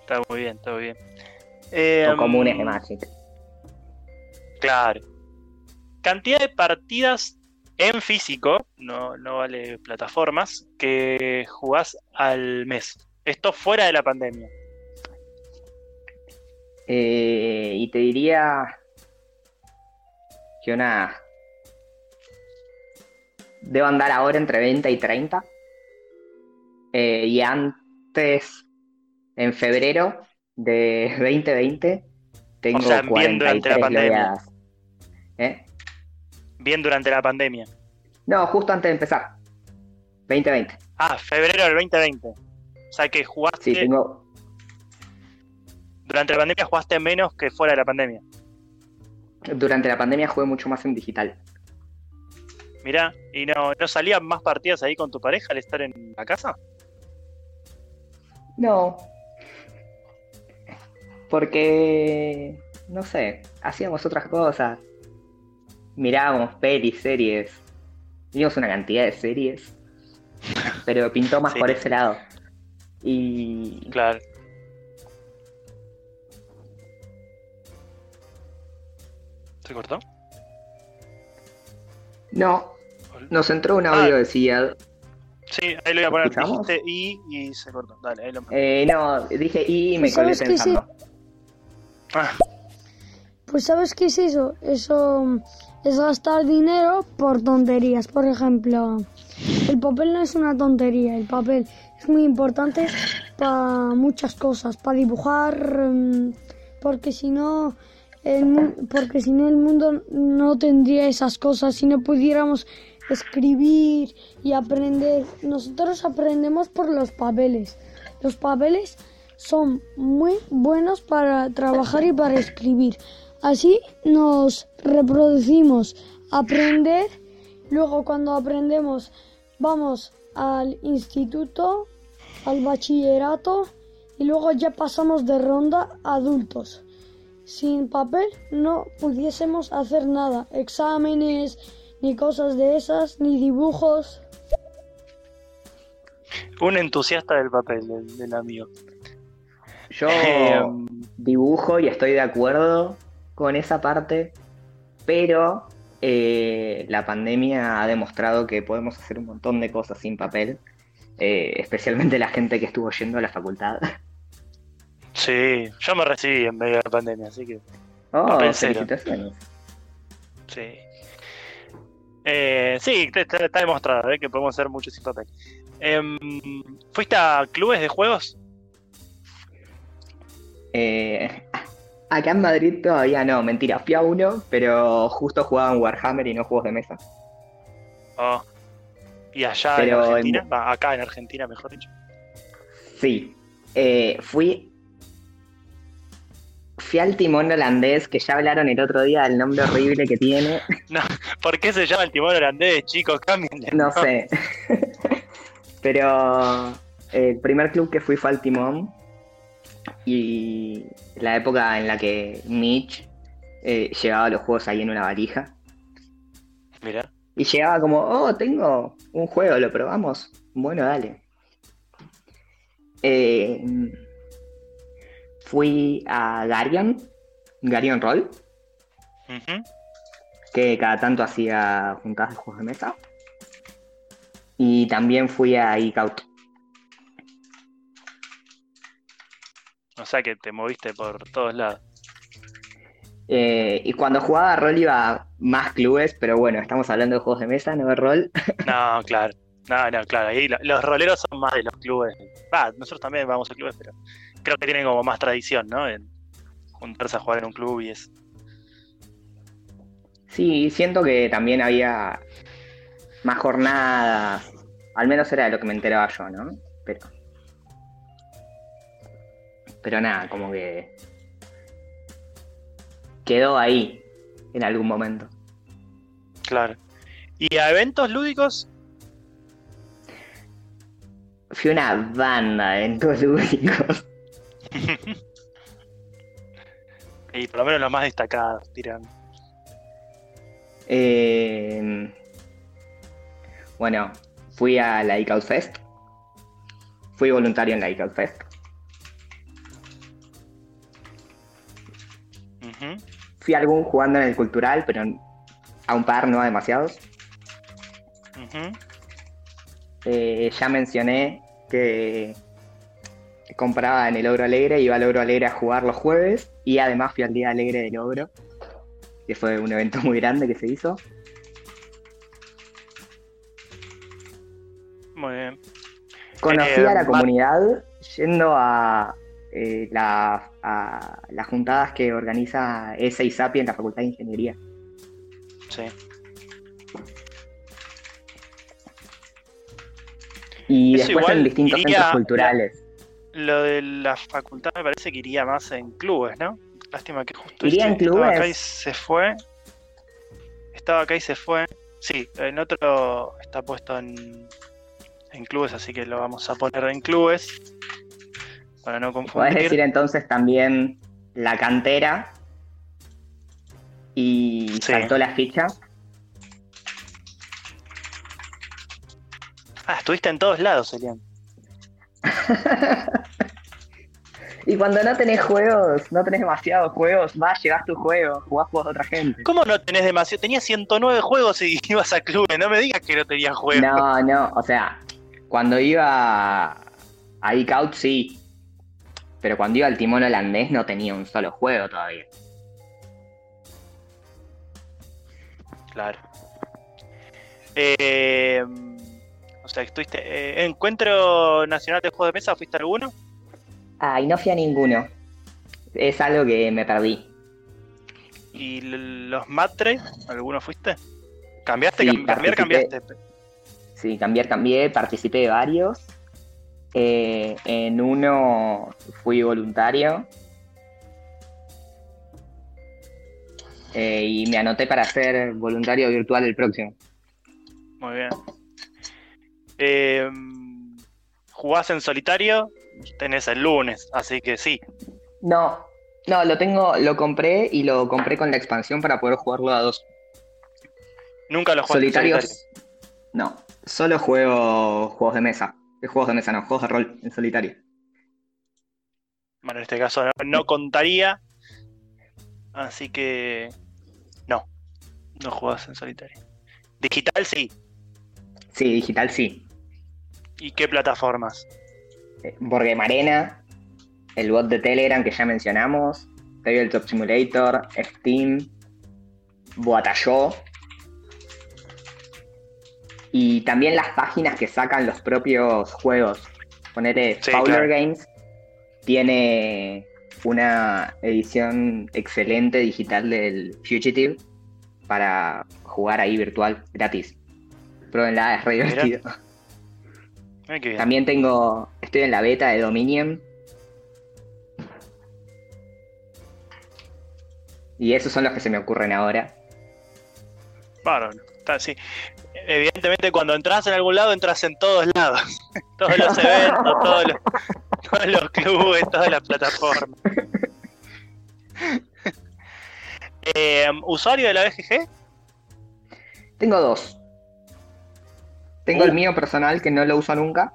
está muy bien, está muy bien. Eh, o comunes de Magic. Claro. Cantidad de partidas en físico, no, no vale plataformas, que jugás al mes. Esto fuera de la pandemia. Eh, y te diría que unas debo andar ahora entre 20 y 30. Eh, y antes, en febrero de 2020, tengo O sea, bien durante la 43 pandemia. ¿Eh? Bien durante la pandemia. No, justo antes de empezar. 2020. Ah, febrero del 2020. O sea que jugaste, Sí, tengo. durante la pandemia jugaste menos que fuera de la pandemia. Durante la pandemia jugué mucho más en digital. Mirá, ¿y no, no salían más partidas ahí con tu pareja al estar en la casa? No. Porque. No sé, hacíamos otras cosas. Mirábamos pelis, series. Vimos una cantidad de series. Pero pintó más Sí. por ese lado. Y. Claro. ¿Se cortó? No, nos entró un audio Ah. de Seattle. Sí, ahí lo voy a poner. ¿Escuchamos? Dijiste y y se cortó. Dale, ahí lo Eh, no, dije y me Pues colé pensando. Ah, Pues ¿sabes qué es eso? Eso es gastar dinero por tonterías. Por ejemplo, el papel no es una tontería. El papel es muy importante para muchas cosas. Para dibujar, mm, porque si no... El, porque si no el mundo no tendría esas cosas, si no pudiéramos escribir y aprender. Nosotros aprendemos por los papeles. Los papeles son muy buenos para trabajar y para escribir. Así nos reproducimos, aprender. Luego cuando aprendemos vamos al instituto, al bachillerato y luego ya pasamos de ronda a adultos. Sin papel no pudiésemos hacer nada, exámenes, ni cosas de esas, ni dibujos. un entusiasta del papel, del, del amigo. Yo Eh, dibujo y estoy de acuerdo con esa parte, pero eh, la pandemia ha demostrado que podemos hacer un montón de cosas sin papel, eh, especialmente la gente que estuvo yendo a la facultad. Sí, yo me recibí en medio de la pandemia, así que Oh, felicitaciones. sí. Eh, sí, te- está demostrado ¿eh? que podemos hacer mucho sin papel. Em, ¿Fuiste a clubes de juegos? Eh, acá en Madrid todavía no, mentira, fui a uno, pero justo jugaban Warhammer y no juegos de mesa. Oh. ¿Y allá Pero en en- Argentina? Acá en Argentina, mejor dicho. Sí, eh, fui. Fui al timón holandés, que ya hablaron el otro día del nombre horrible que tiene. ¿Por qué se llama el timón holandés, chicos? Cámbienle. No sé. Pero el primer club que fui fue al timón. Y la época en la que Mitch eh, llevaba los juegos ahí en una valija. Mira. Y llegaba como, oh, tengo un juego, ¿lo probamos? Bueno, dale. Eh, fui a Garion, Garion Roll, Ujú. que cada tanto hacía juntadas de juegos de mesa. Y también fui a Geekout. O sea que te moviste por todos lados. Eh, y cuando jugaba rol iba a más clubes, pero bueno, estamos hablando de juegos de mesa, no de rol. No, claro. No, no, claro. Ahí los roleros son más de los clubes. Ah, nosotros también vamos a clubes, pero creo que tienen como más tradición, ¿no? En juntarse a jugar en un club y eso. Sí, siento que también había más jornadas. Al menos era de lo que me enteraba yo, ¿no? Pero. Pero nada, como que. Quedó ahí en algún momento. Claro. ¿Y a eventos lúdicos? Fui una banda de eventos lúdicos. Y por lo menos los más destacados, tiran. Eh, bueno, fui a la ICAUT Fest. Fui voluntario en la ICAUT Fest. Fui a algún jugando en el cultural, pero a un par, no a demasiados. Eh, ya mencioné que compraba en el Ogro Alegre, iba al Ogro Alegre a jugar los jueves y además fui al Día Alegre del Ogro, que fue un evento muy grande que se hizo. Muy bien. Conocí Eh, a la comunidad yendo a, eh, la- a las juntadas que organiza ESA y SAPI en la Facultad de Ingeniería. Sí. Y Eso después en distintos iría- centros culturales. Lo de la facultad me parece que iría más en clubes, ¿no? Lástima que justo ¿Iría en este estaba acá y clubes? se fue. Estaba acá y se fue. Sí, en otro está puesto en, en clubes, así que lo vamos a poner en clubes. Para no confundir. decir entonces también la cantera y Sí. saltó la ficha. Ah, estuviste en todos lados, Elian. Y cuando no tenés juegos, no tenés demasiados juegos, vas, llevas tu juego, jugás juegos de otra gente. ¿Cómo no tenés demasiado? Tenías 109 juegos y ibas a clubes. No me digas que no tenías juegos. No, no, o sea, cuando iba a iCout sí, pero cuando iba al timón holandés no tenía un solo juego todavía. Claro. Eh, o sea, estuviste. eh, ¿Encuentro Nacional de Juegos de Mesa? ¿Fuiste a alguno? Ah, y no fui a ninguno. Es algo que me perdí. ¿Y los Matre? ¿Alguno fuiste? ¿Cambiaste? Sí, Cam- ¿Cambiar? ¿Cambiaste? Sí, cambié, cambié, participé de varios. Eh, en uno fui voluntario. Eh, y me anoté para ser voluntario virtual el próximo. Muy bien. Eh, ¿Jugás en solitario? Tenés el lunes, así que sí. No, no, lo tengo, lo compré y lo compré con la expansión para poder jugarlo a dos. Nunca lo jugaste en Solitarios. solitario. No, solo juego juegos de mesa. Eh, Juegos de mesa, no, juegos de rol en solitario. Bueno, en este caso no, no contaría. Así que. No. No jugás en solitario. Digital sí. Sí, digital sí. ¿Y qué plataformas? Eh, Boardgame Arena, el bot de Telegram que ya mencionamos, Tabletop Simulator, Steam, Boatalló. Y también las páginas que sacan los propios juegos. Ponete Sí, Fowler claro. Games tiene una edición excelente digital del Fugitive para jugar ahí virtual gratis. Pruébenla, es re divertido. Ay, bien. También tengo, estoy en la beta de Dominion. Y esos son los que se me ocurren ahora. Bárbaro. Está así. Evidentemente, cuando entras en algún lado, entras en todos lados. todos los eventos, todos los, todos los clubes, todas las plataformas. Eh, ¿Usuario de la BGG? Tengo dos. Tengo Uh. el mío personal que no lo uso nunca.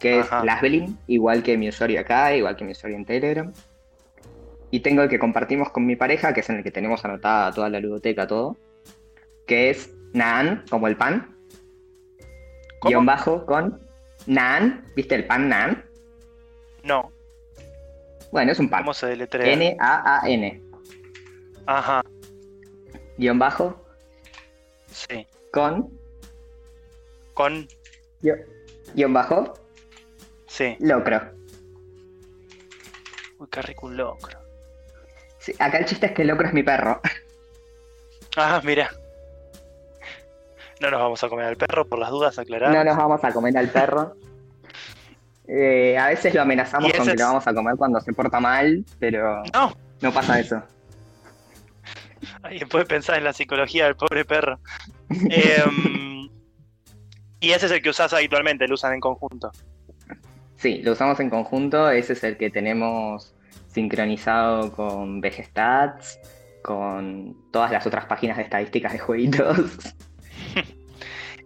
Que Ajá. es Lasbelin, igual que mi usuario acá, igual que mi usuario en Telegram. Y tengo el que compartimos con mi pareja, que es en el que tenemos anotada toda la ludoteca, todo. Que es Naan, como el pan. ¿Cómo? Guión bajo con Naan. ¿Viste el pan Naan? No. Bueno, es un pan. ¿Cómo se deletrea? N-A-A-N. Ajá. Guión bajo Sí. con Con. guion, bajo Sí. locro. Uy, qué rico un locro. Sí, acá el chiste es que el locro es mi perro. Ah, mira. No nos vamos a comer al perro por las dudas, aclarar. No nos vamos a comer al perro. Eh, a veces lo amenazamos con que lo vamos a comer cuando se porta mal, pero No. no pasa eso. Alguien puede pensar en la psicología del pobre perro. Em, y ese es el que usás habitualmente, lo usan en conjunto. Sí, lo usamos en conjunto. Ese es el que tenemos sincronizado con VGStats, con todas las otras páginas de estadísticas de jueguitos.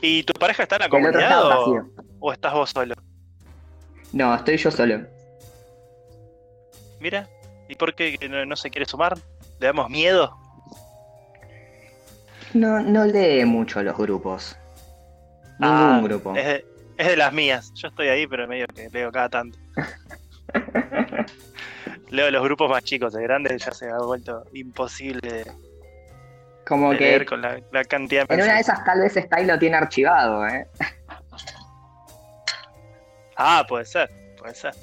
¿Y tu pareja está en la comunidad o, estás vos solo? No, estoy yo solo. Mira. ¿Y por qué no, no se quiere sumar? ¿Le damos miedo? No, no lee mucho los grupos. Ningún Ah, grupo. Es de, es de las mías. Yo estoy ahí, pero medio que leo cada tanto. leo los grupos más chicos, de grandes ya se ha vuelto imposible Como de que leer con la, la cantidad de en una de esas tal vez Style lo tiene archivado, ¿eh? Ah, puede ser, puede ser.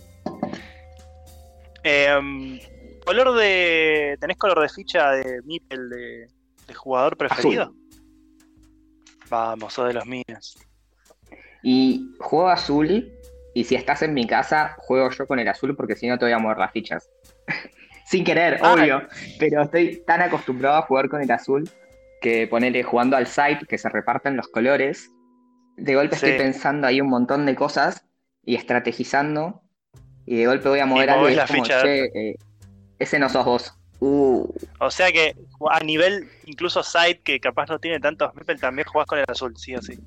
Em, color de. ¿Tenés color de ficha de Mipel de, de jugador preferido? Vamos, sos de los míos. Y juego azul, y si estás en mi casa, juego yo con el azul porque si no te voy a mover las fichas. Sin querer, Ah. obvio, pero estoy tan acostumbrado a jugar con el azul que ponerle jugando al site, que se reparten los colores. De golpe Sí. estoy pensando ahí un montón de cosas y estrategizando, y de golpe voy a mover Y algo y es la como, ficha. "Che, eh, ese no sos vos. Uh, O sea que a nivel incluso side que capaz no tiene tantos Mipel, también jugás con el azul, sí o sí.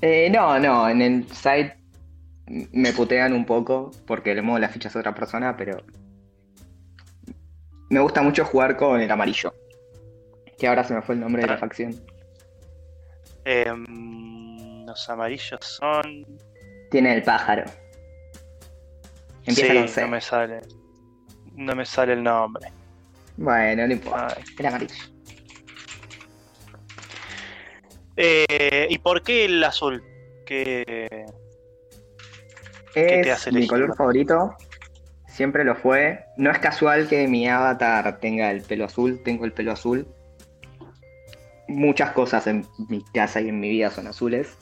Eh, no, no, en el site me putean un poco porque le muevo las fichas a otra persona, pero me gusta mucho jugar con el amarillo. Que ahora se me fue el nombre de la facción. Em, los amarillos son. Tiene el pájaro. Empieza sí, con C. no me sale. No me sale el nombre. Bueno, no importa. Ay. El amarillo. Eh, ¿Y por qué el azul? Que ¿Qué te Es hace mi color favorito. Siempre lo fue. No es casual que mi avatar tenga el pelo azul. Tengo el pelo azul. Muchas cosas en mi casa y en mi vida son azules.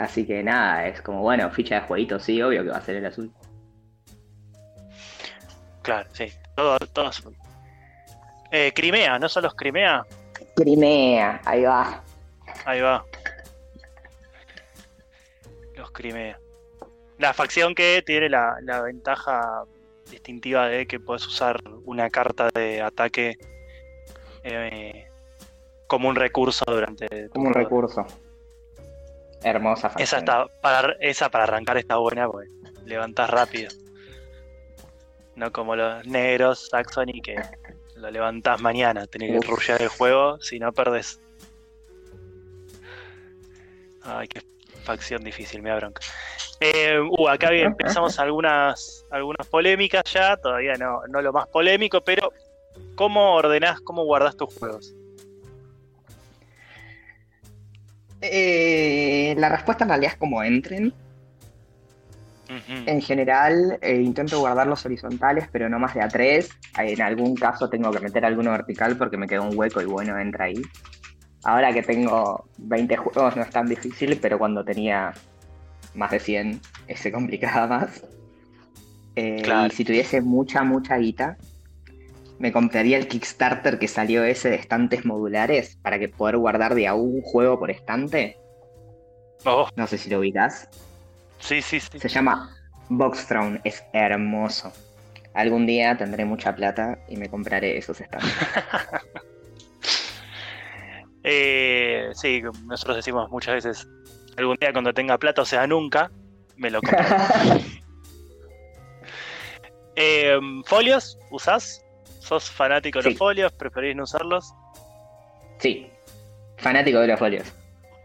Así que nada, es como, bueno, ficha de jueguito, sí, obvio que va a ser el azul. Claro, sí. Todo, todo azul. Eh, Crimea, ¿no son los Crimea? Crimea, ahí va. Ahí va. Crimea. La facción que tiene la, la ventaja distintiva de que puedes usar una carta de ataque eh, como un recurso durante Como un recurso. Hermosa facción. Esa, está, para, esa para arrancar está buena porque levantás rápido. No como los negros Saxony que lo levantás mañana, tenés que rushear el juego, si no perdés. Ay, qué facción difícil, me da bronca. Eh, uh, acá bien, empezamos algunas, algunas polémicas ya, todavía no, no lo más polémico, pero ¿cómo ordenás, cómo guardás tus juegos? Eh, la respuesta en realidad es como entren. En general, eh, intento guardarlos horizontales, pero no más de a tres. En algún caso tengo que meter alguno vertical porque me queda un hueco y bueno, entra ahí. Ahora que tengo 20 juegos no es tan difícil, pero cuando tenía más de 100 eh, se complicaba más. Eh, Claro. Y si tuviese mucha, mucha guita, me compraría el Kickstarter que salió ese de estantes modulares para que poder guardar de a un juego por estante. Oh, No sé si lo ubicás. sí, sí, sí. Se llama Box Throne, es hermoso. Algún día tendré mucha plata y me compraré esos stands. Eh, sí, nosotros decimos muchas veces, algún día cuando tenga plata, o sea, nunca, me lo compro. Eh, ¿Folios? ¿Usás? ¿Sos fanático de los folios? ¿Preferís no usarlos? sí, fanático de los folios.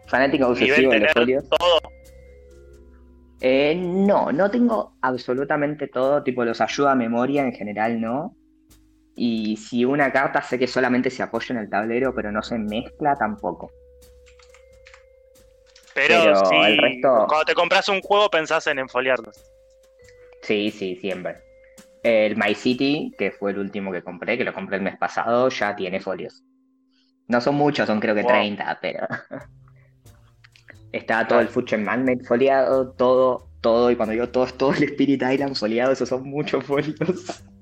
Fanático obsesivo de los folios. todo. Eh, no, no tengo absolutamente todo, tipo los ayuda a memoria en general, no. Y si una carta sé que solamente se apoya en el tablero, pero no se mezcla tampoco. Pero, Pero si el resto- cuando te compras un juego pensás en enfoliarlos. Sí, sí, siempre. El My City, que fue el último que compré, que lo compré el mes pasado, ya tiene folios. No son muchos, son creo que Wow. 30, pero. Está todo el Future Magnet foliado, todo, todo, y cuando digo todo, es todo el Spirit Island foliado, esos son muchos folios.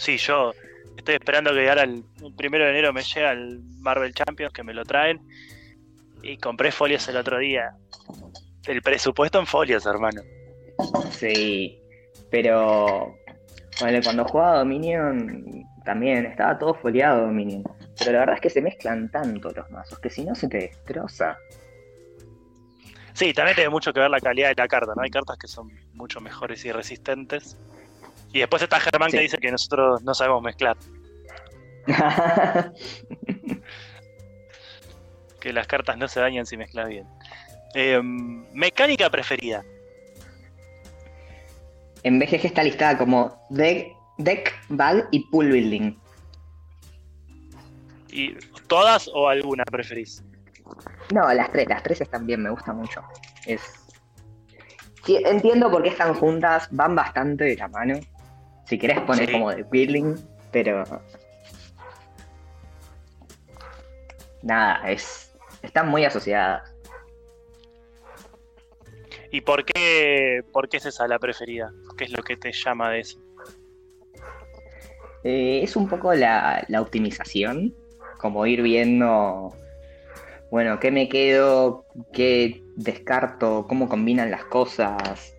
Sí, yo estoy esperando que ahora el, primero de enero me llega el Marvel Champions, que me lo traen. Y compré folios el otro día. El presupuesto en folios, hermano. Sí, pero. Bueno, cuando jugaba Dominion también estaba todo foliado Dominion. Pero la verdad es que se mezclan tanto los mazos que si no se te destroza. Sí, también tiene mucho que ver la calidad de la carta, ¿no? Hay cartas que son mucho mejores y resistentes. Y después está Germán que dice que nosotros no sabemos mezclar, que las cartas no se dañan si mezclas bien. Eh, mecánica preferida. En BGG está listada como deck, deck bag y pool building. ¿Y todas o alguna preferís? No, las tres, las tres están bien, me gusta mucho. Es... Entiendo por qué están juntas, van bastante de la mano. Si querés poner Sí. como de building, pero. Nada, es. Están muy asociadas. ¿Y por qué, por qué es esa la preferida? ¿Qué es lo que te llama de eso? Eh, es un poco la, la optimización, como ir viendo, bueno, qué me quedo, qué descarto, cómo combinan las cosas.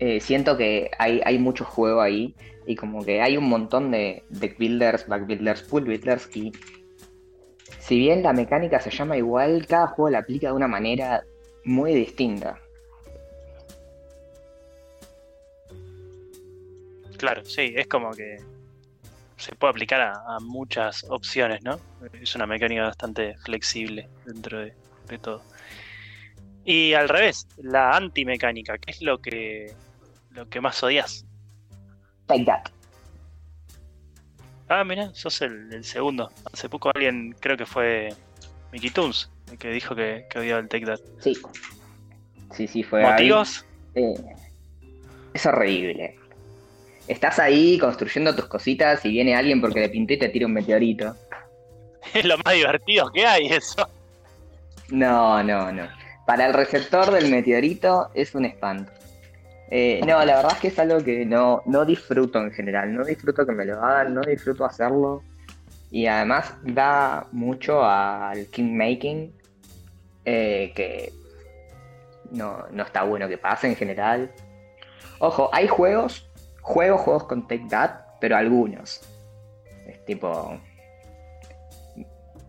Eh, siento que hay, hay mucho juego ahí y como que hay un montón de deck builders, back builders, pool builders y si bien la mecánica se llama igual, cada juego la aplica de una manera muy distinta. Claro, sí, es como que se puede aplicar a, muchas opciones, ¿no? Es una mecánica bastante flexible dentro de, de todo. Y al revés, la antimecánica, ¿qué es lo que lo que más odias? Take that. Ah, mira, sos el, el segundo. Hace poco alguien, creo que fue Mickey Toons, el que dijo que, que odiaba el Take That. Sí. Sí, sí, fue. ¿Motivos? Eh, es horrible. Estás ahí construyendo tus cositas y viene alguien porque le pinté y te tira un meteorito. Es lo más divertido que hay eso. No, no, no. Para el receptor del meteorito es un espanto. Eh, no, la verdad es que es algo que no, no disfruto en general. No disfruto que me lo hagan, no disfruto hacerlo. Y además da mucho al kingmaking, eh, que no, no está bueno que pase en general. Ojo, hay juegos, juego juegos con Take That, pero algunos. Es tipo.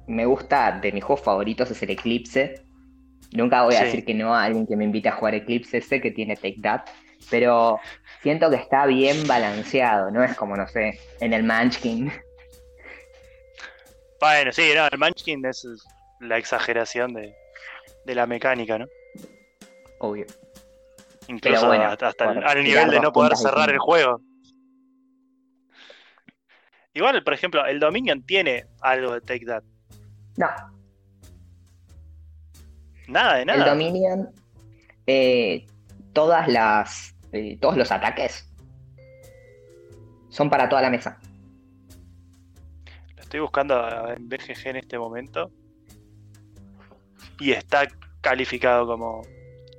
Me gusta, de mis juegos favoritos es el Eclipse. Nunca voy a Sí. decir que no a alguien que me invite a jugar Eclipse, sé que tiene Take That, pero siento que está bien balanceado, no es como, no sé, en el Munchkin. Bueno, sí, no, el Munchkin es la exageración de, de la mecánica, ¿no? Obvio. Incluso bueno, hasta, el- por al nivel de no poder cerrar el juego. Igual, por ejemplo, el Dominion tiene algo de Take That. No, Nada de el nada. Dominion, eh, todas las, eh, todos los ataques son para toda la mesa. Lo estoy buscando en BGG en este momento. Y está calificado como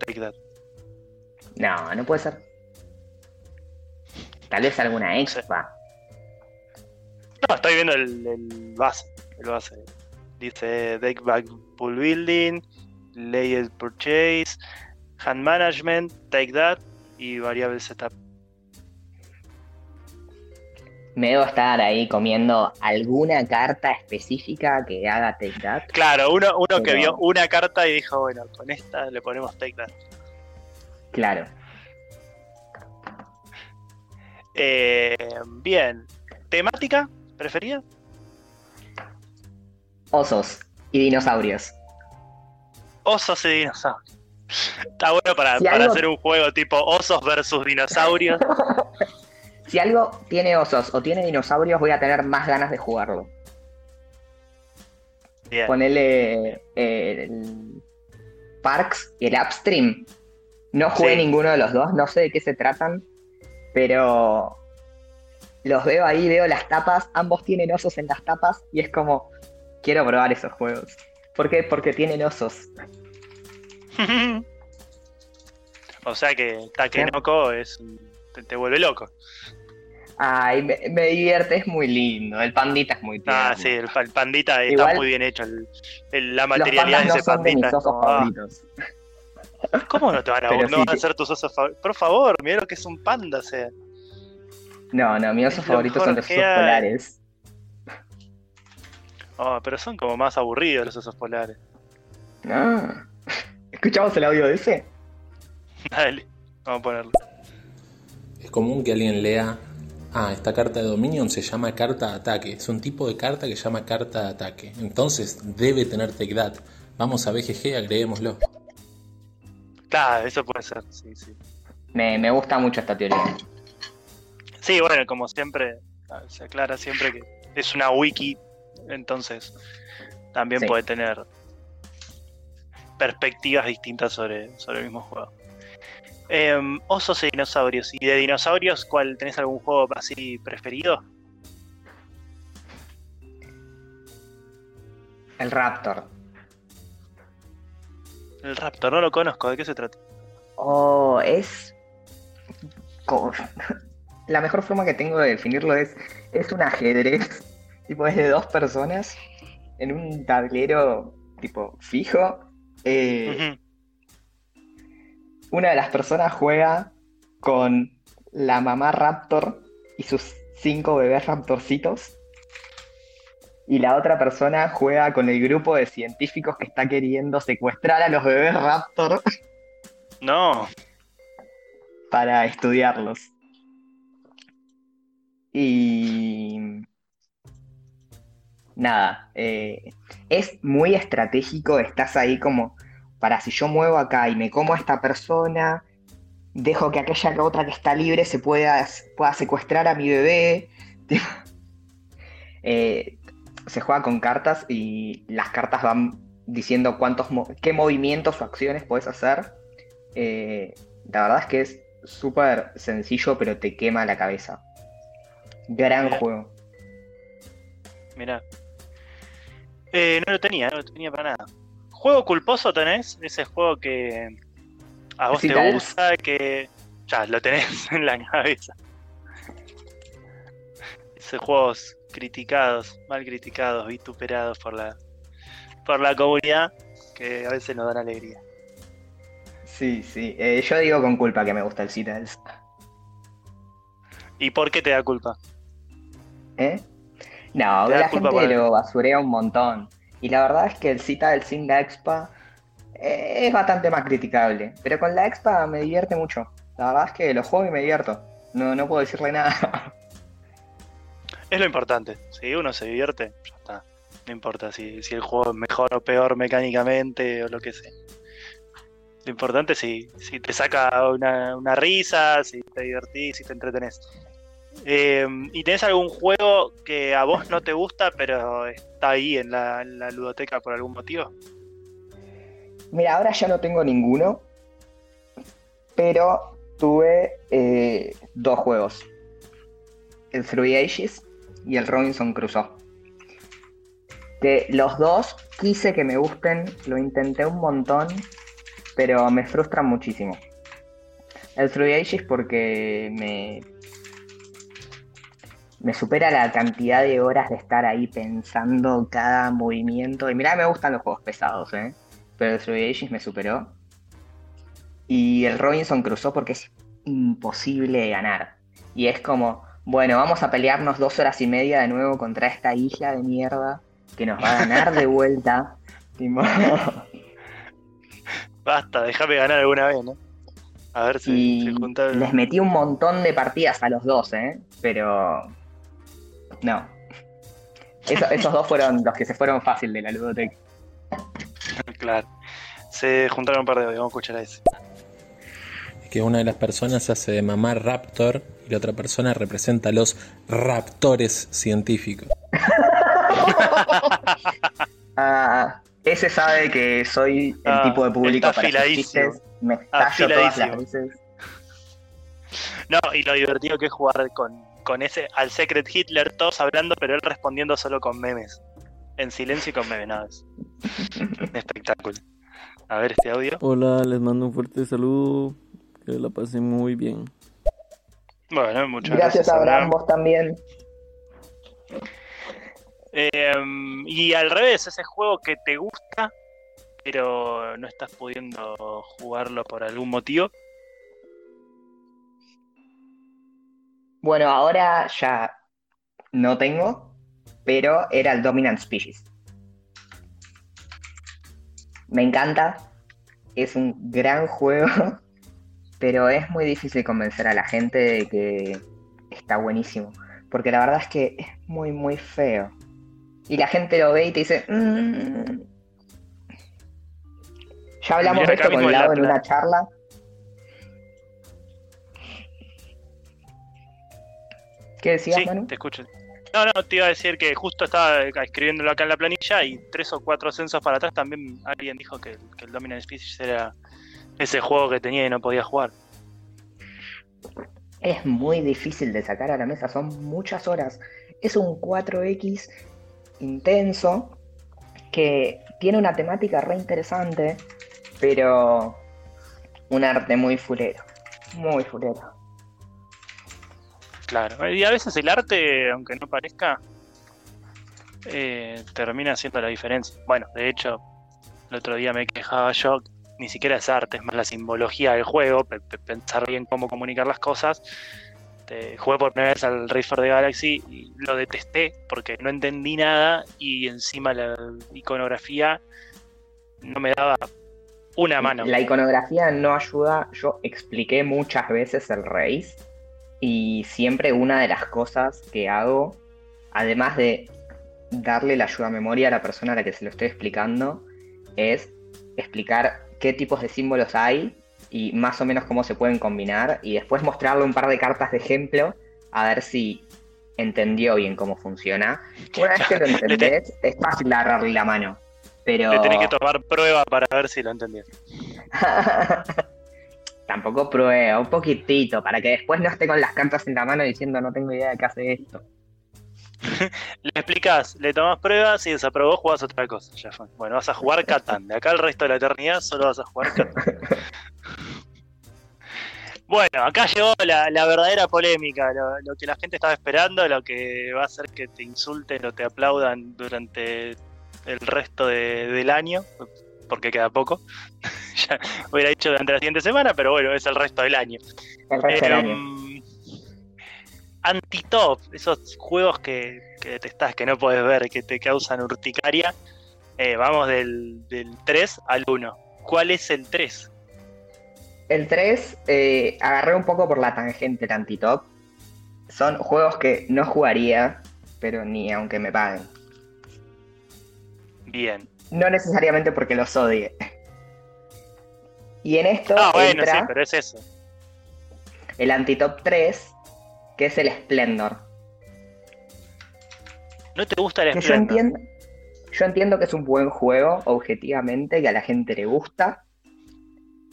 Take That. No, no puede ser. Tal vez alguna expa. No, estoy viendo el, el base. El base. Dice Deck Back Pool Building, Layered Purchase, Hand Management, Take That y Variable Setup. Me debo estar ahí comiendo alguna carta específica que haga Take That. Claro, uno, uno que vio una carta y dijo, bueno, con esta le ponemos Take That. Claro. Eh, bien. ¿Temática preferida? Osos y dinosaurios. Osos y dinosaurios. Está bueno para, Si para algo- hacer un juego tipo osos versus dinosaurios. Si algo tiene osos o tiene dinosaurios, voy a tener más ganas de jugarlo. Bien. Ponele eh, el Parks y el Upstream. No jugué Sí. ninguno de los dos, no sé de qué se tratan, pero los veo ahí, veo las tapas, ambos tienen osos en las tapas y es como, quiero probar esos juegos. ¿Por qué? Porque tienen osos. o sea que Takenoko es un- te, te vuelve loco. Ay, me, me divierte, es muy lindo. El pandita es muy tierno. Ah, sí, el, pa- el pandita está Igual- muy bien hecho. el- el- la materialidad de no ese son de mis pandita. ah, favoritos. ¿Cómo no te van a, no sí van a ser tus osos favoritos? Por favor, mira lo que es un panda, o sea. No, no, mis osos favoritos son los osos hay. polares. Oh, pero son como más aburridos los osos polares. Ah. ¿Escuchamos el audio de ese? Dale, vamos a ponerlo. Es común que alguien lea, ah, esta carta de Dominion se llama carta de ataque. Es un tipo de carta que se llama carta de ataque. Entonces debe tener Take That. Vamos a BGG, agreguémoslo. Claro, eso puede ser, sí, sí. Me, me gusta mucho esta teoría. Sí, bueno, como siempre, se aclara siempre que es una wiki, entonces también Sí. puede tener perspectivas distintas sobre, sobre el mismo juego. Em, osos y dinosaurios. ¿Y de dinosaurios, cuál tenés algún juego así preferido? El Raptor. El Raptor, no lo conozco, ¿de qué se trata? Oh, es. La mejor forma que tengo de definirlo es. Es un ajedrez. Tipo, es de dos personas. En un tablero, tipo, fijo. Eh, una de las personas juega con la mamá Raptor y sus cinco bebés Raptorcitos. Y la otra persona juega con el grupo de científicos que está queriendo secuestrar a los bebés Raptor No, para estudiarlos. Y nada, eh, es muy estratégico, estás ahí como para si yo muevo acá y me como a esta persona, dejo que aquella otra que está libre se pueda, pueda secuestrar a mi bebé. Eh, se juega con cartas y las cartas van diciendo cuántos qué movimientos o acciones puedes hacer. Eh, la verdad es que es súper sencillo, pero te quema la cabeza. Gran Mira. juego. mirá. Eh, no lo tenía, no lo tenía para nada. ¿Juego culposo tenés? Ese juego que a vos Sí, te gusta, que ya lo tenés en la cabeza. Esos juegos criticados, mal criticados, vituperados por la por la comunidad, que a veces nos dan alegría. Sí, sí. Eh, yo digo con culpa que me gusta el Citadels. ¿Y por qué te da culpa? ¿Eh? No, la gente lo basurea un montón. Y la verdad es que el Citadel sin la expa eh, es bastante más criticable. Pero con la expa me divierte mucho. La verdad es que lo juego y me divierto. No, no puedo decirle nada. Es lo importante. Si uno se divierte, ya está. No importa si, si el juego es mejor o peor mecánicamente o lo que sea. Lo importante es si, si te saca una, una risa, si te divertís, si te entretenés. Eh, ¿Y tenés algún juego que a vos no te gusta, pero está ahí en la, ludoteca por algún motivo? Mira, ahora ya no tengo ninguno. Pero tuve eh, dos juegos. El Three Ages y el Robinson Crusoe. Que los dos quise que me gusten, lo intenté un montón, pero me frustran muchísimo. El Three Ages porque me, me supera la cantidad de horas de estar ahí pensando cada movimiento. Y mira, me gustan los juegos pesados, ¿eh? Pero el Three Ages me superó. Y el Robinson Crusoe porque es imposible de ganar. Y es como, bueno, vamos a pelearnos dos horas y media de nuevo contra esta isla de mierda que nos va a ganar de vuelta. Basta, déjame ganar alguna vez, ¿no? A ver si, y si junta- les metí un montón de partidas a los dos, ¿eh? Pero no. Eso- esos dos fueron los que se fueron fácil de la ludoteca. Claro. Se juntaron un par de vamos a escuchar a ese. que una de las personas hace de mamá raptor y la otra persona representa a los raptores científicos. Ah, ese sabe que soy el Ah, tipo de público está para chistes. Me estallo todas las Afiladísimo. veces. No, y lo divertido que es jugar con, con ese al Secret Hitler, todos hablando, pero él respondiendo solo con memes. En silencio y con memes, nada más. Un espectáculo. A ver este audio. Hola, les mando un fuerte saludo. Que la pasen muy bien. Bueno, muchas Gracias, gracias. Abraham, vos también. Eh, y al revés, ese juego que te gusta, pero no estás pudiendo jugarlo por algún motivo. Bueno, ahora ya no tengo, pero era el Dominant Species. Me encanta, es un gran juego, pero es muy difícil convencer a la gente de que está buenísimo, porque la verdad es que es muy, muy feo. Y la gente lo ve y te dice, "Mm". ya hablamos de esto con mismo en una charla. ¿Qué decías, Sí, Manu? te escucho. No, no, te iba a decir que justo estaba escribiéndolo acá en la planilla y tres o cuatro censos para atrás también alguien dijo que, que el Dominant Species era ese juego que tenía y no podía jugar. Es muy difícil de sacar a la mesa, son muchas horas. Es un 4X intenso que tiene una temática re interesante, pero un arte muy fulero. Muy fulero. Claro, y a veces el arte, aunque no parezca, eh, termina haciendo la diferencia. Bueno, de hecho, el otro día me quejaba yo, ni siquiera es arte, es más la simbología del juego, pe- pe- pensar bien cómo comunicar las cosas. Te- jugué por primera vez al for the Galaxy y lo detesté porque no entendí nada y encima la iconografía no me daba una mano. La iconografía no ayuda. Yo expliqué muchas veces el race y siempre una de las cosas que hago, además de darle la ayuda a memoria a la persona a la que se lo estoy explicando, es explicar qué tipos de símbolos hay y más o menos cómo se pueden combinar y después mostrarle un par de cartas de ejemplo a ver si entendió bien cómo funciona. Una vez que lo entendés, es fácil agarrarle la mano. Pero Le tenés que tomar prueba para ver si lo entendí. Tampoco prueba, un poquitito, para que después no esté con las cartas en la mano diciendo no tengo idea de qué hace esto. Le explicás, le tomás pruebas y desaprobó, jugás otra cosa. Ya fue. Bueno, vas a jugar Catán. De acá al resto de la eternidad solo vas a jugar Catán. Bueno, acá llegó la, la verdadera polémica, lo, lo que la gente estaba esperando, lo que va a hacer que te insulten o te aplaudan durante el resto de- del año, porque queda poco. ya hubiera dicho durante la siguiente semana, pero bueno, es el resto del año. El resto del año. Em, Antitop, esos juegos que, que detestás, que no puedes ver, que te causan urticaria. Eh, vamos del, del 3 al 1. ¿Cuál es el 3? El 3, eh, agarré un poco por la tangente el antitop. Son juegos que no jugaría, pero ni aunque me paguen. Bien. No necesariamente porque los odie. Y en esto Ah, bueno, entra sí, pero es eso. el antitop 3, que es el Splendor. ¿No te gusta el Que yo Splendor? entiendo, yo entiendo que es un buen juego, objetivamente, que a la gente le gusta,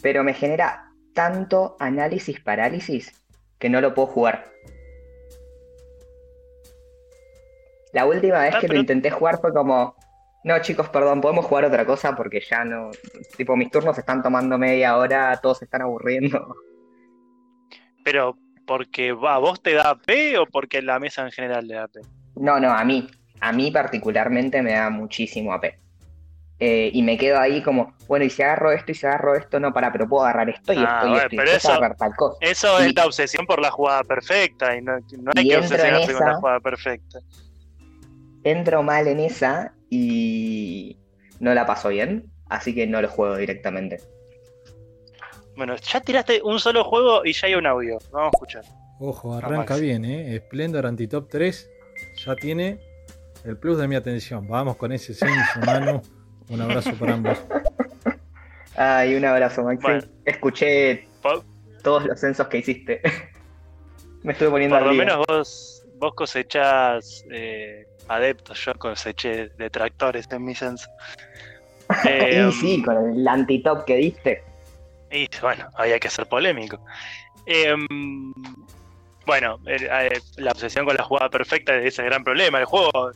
pero me genera tanto análisis parálisis que no lo puedo jugar. La última vez Ah, que pero- lo intenté jugar fue como, no chicos, perdón, podemos jugar otra cosa porque ya no, tipo mis turnos están tomando media hora, todos se están aburriendo. Pero, ¿porque va, vos te da AP o porque la mesa en general le da AP? No, no, a mí, a mí particularmente me da muchísimo AP. Eh, y me quedo ahí como, bueno, y si agarro esto y si agarro esto, no, para, pero puedo agarrar esto y Ah, esto y esto y pero después eso- agarrar tal cosa. Eso Y- es la obsesión por la jugada perfecta y no, no hay Y que obsesionarse con la jugada perfecta. Entro mal en esa y no la paso bien, así que no lo juego directamente. Bueno, ya tiraste un solo juego y ya hay un audio. Vamos a escuchar. Ojo, arranca bien, ¿eh? Splendor Antitop 3 ya tiene el plus de mi atención. Vamos con ese censo, mano. Un abrazo para ambos. Ay, un abrazo, Maxi. Bueno. Escuché todos los censos que hiciste. me estuve poniendo Por al lo día. menos vos, vos cosechás eh, adeptos, yo coseché detractores en mi censo. Eh, y sí, con el antitop que diste. Y bueno, había que ser polémico. Em, bueno, eh, la obsesión con la jugada perfecta es el gran problema. El juego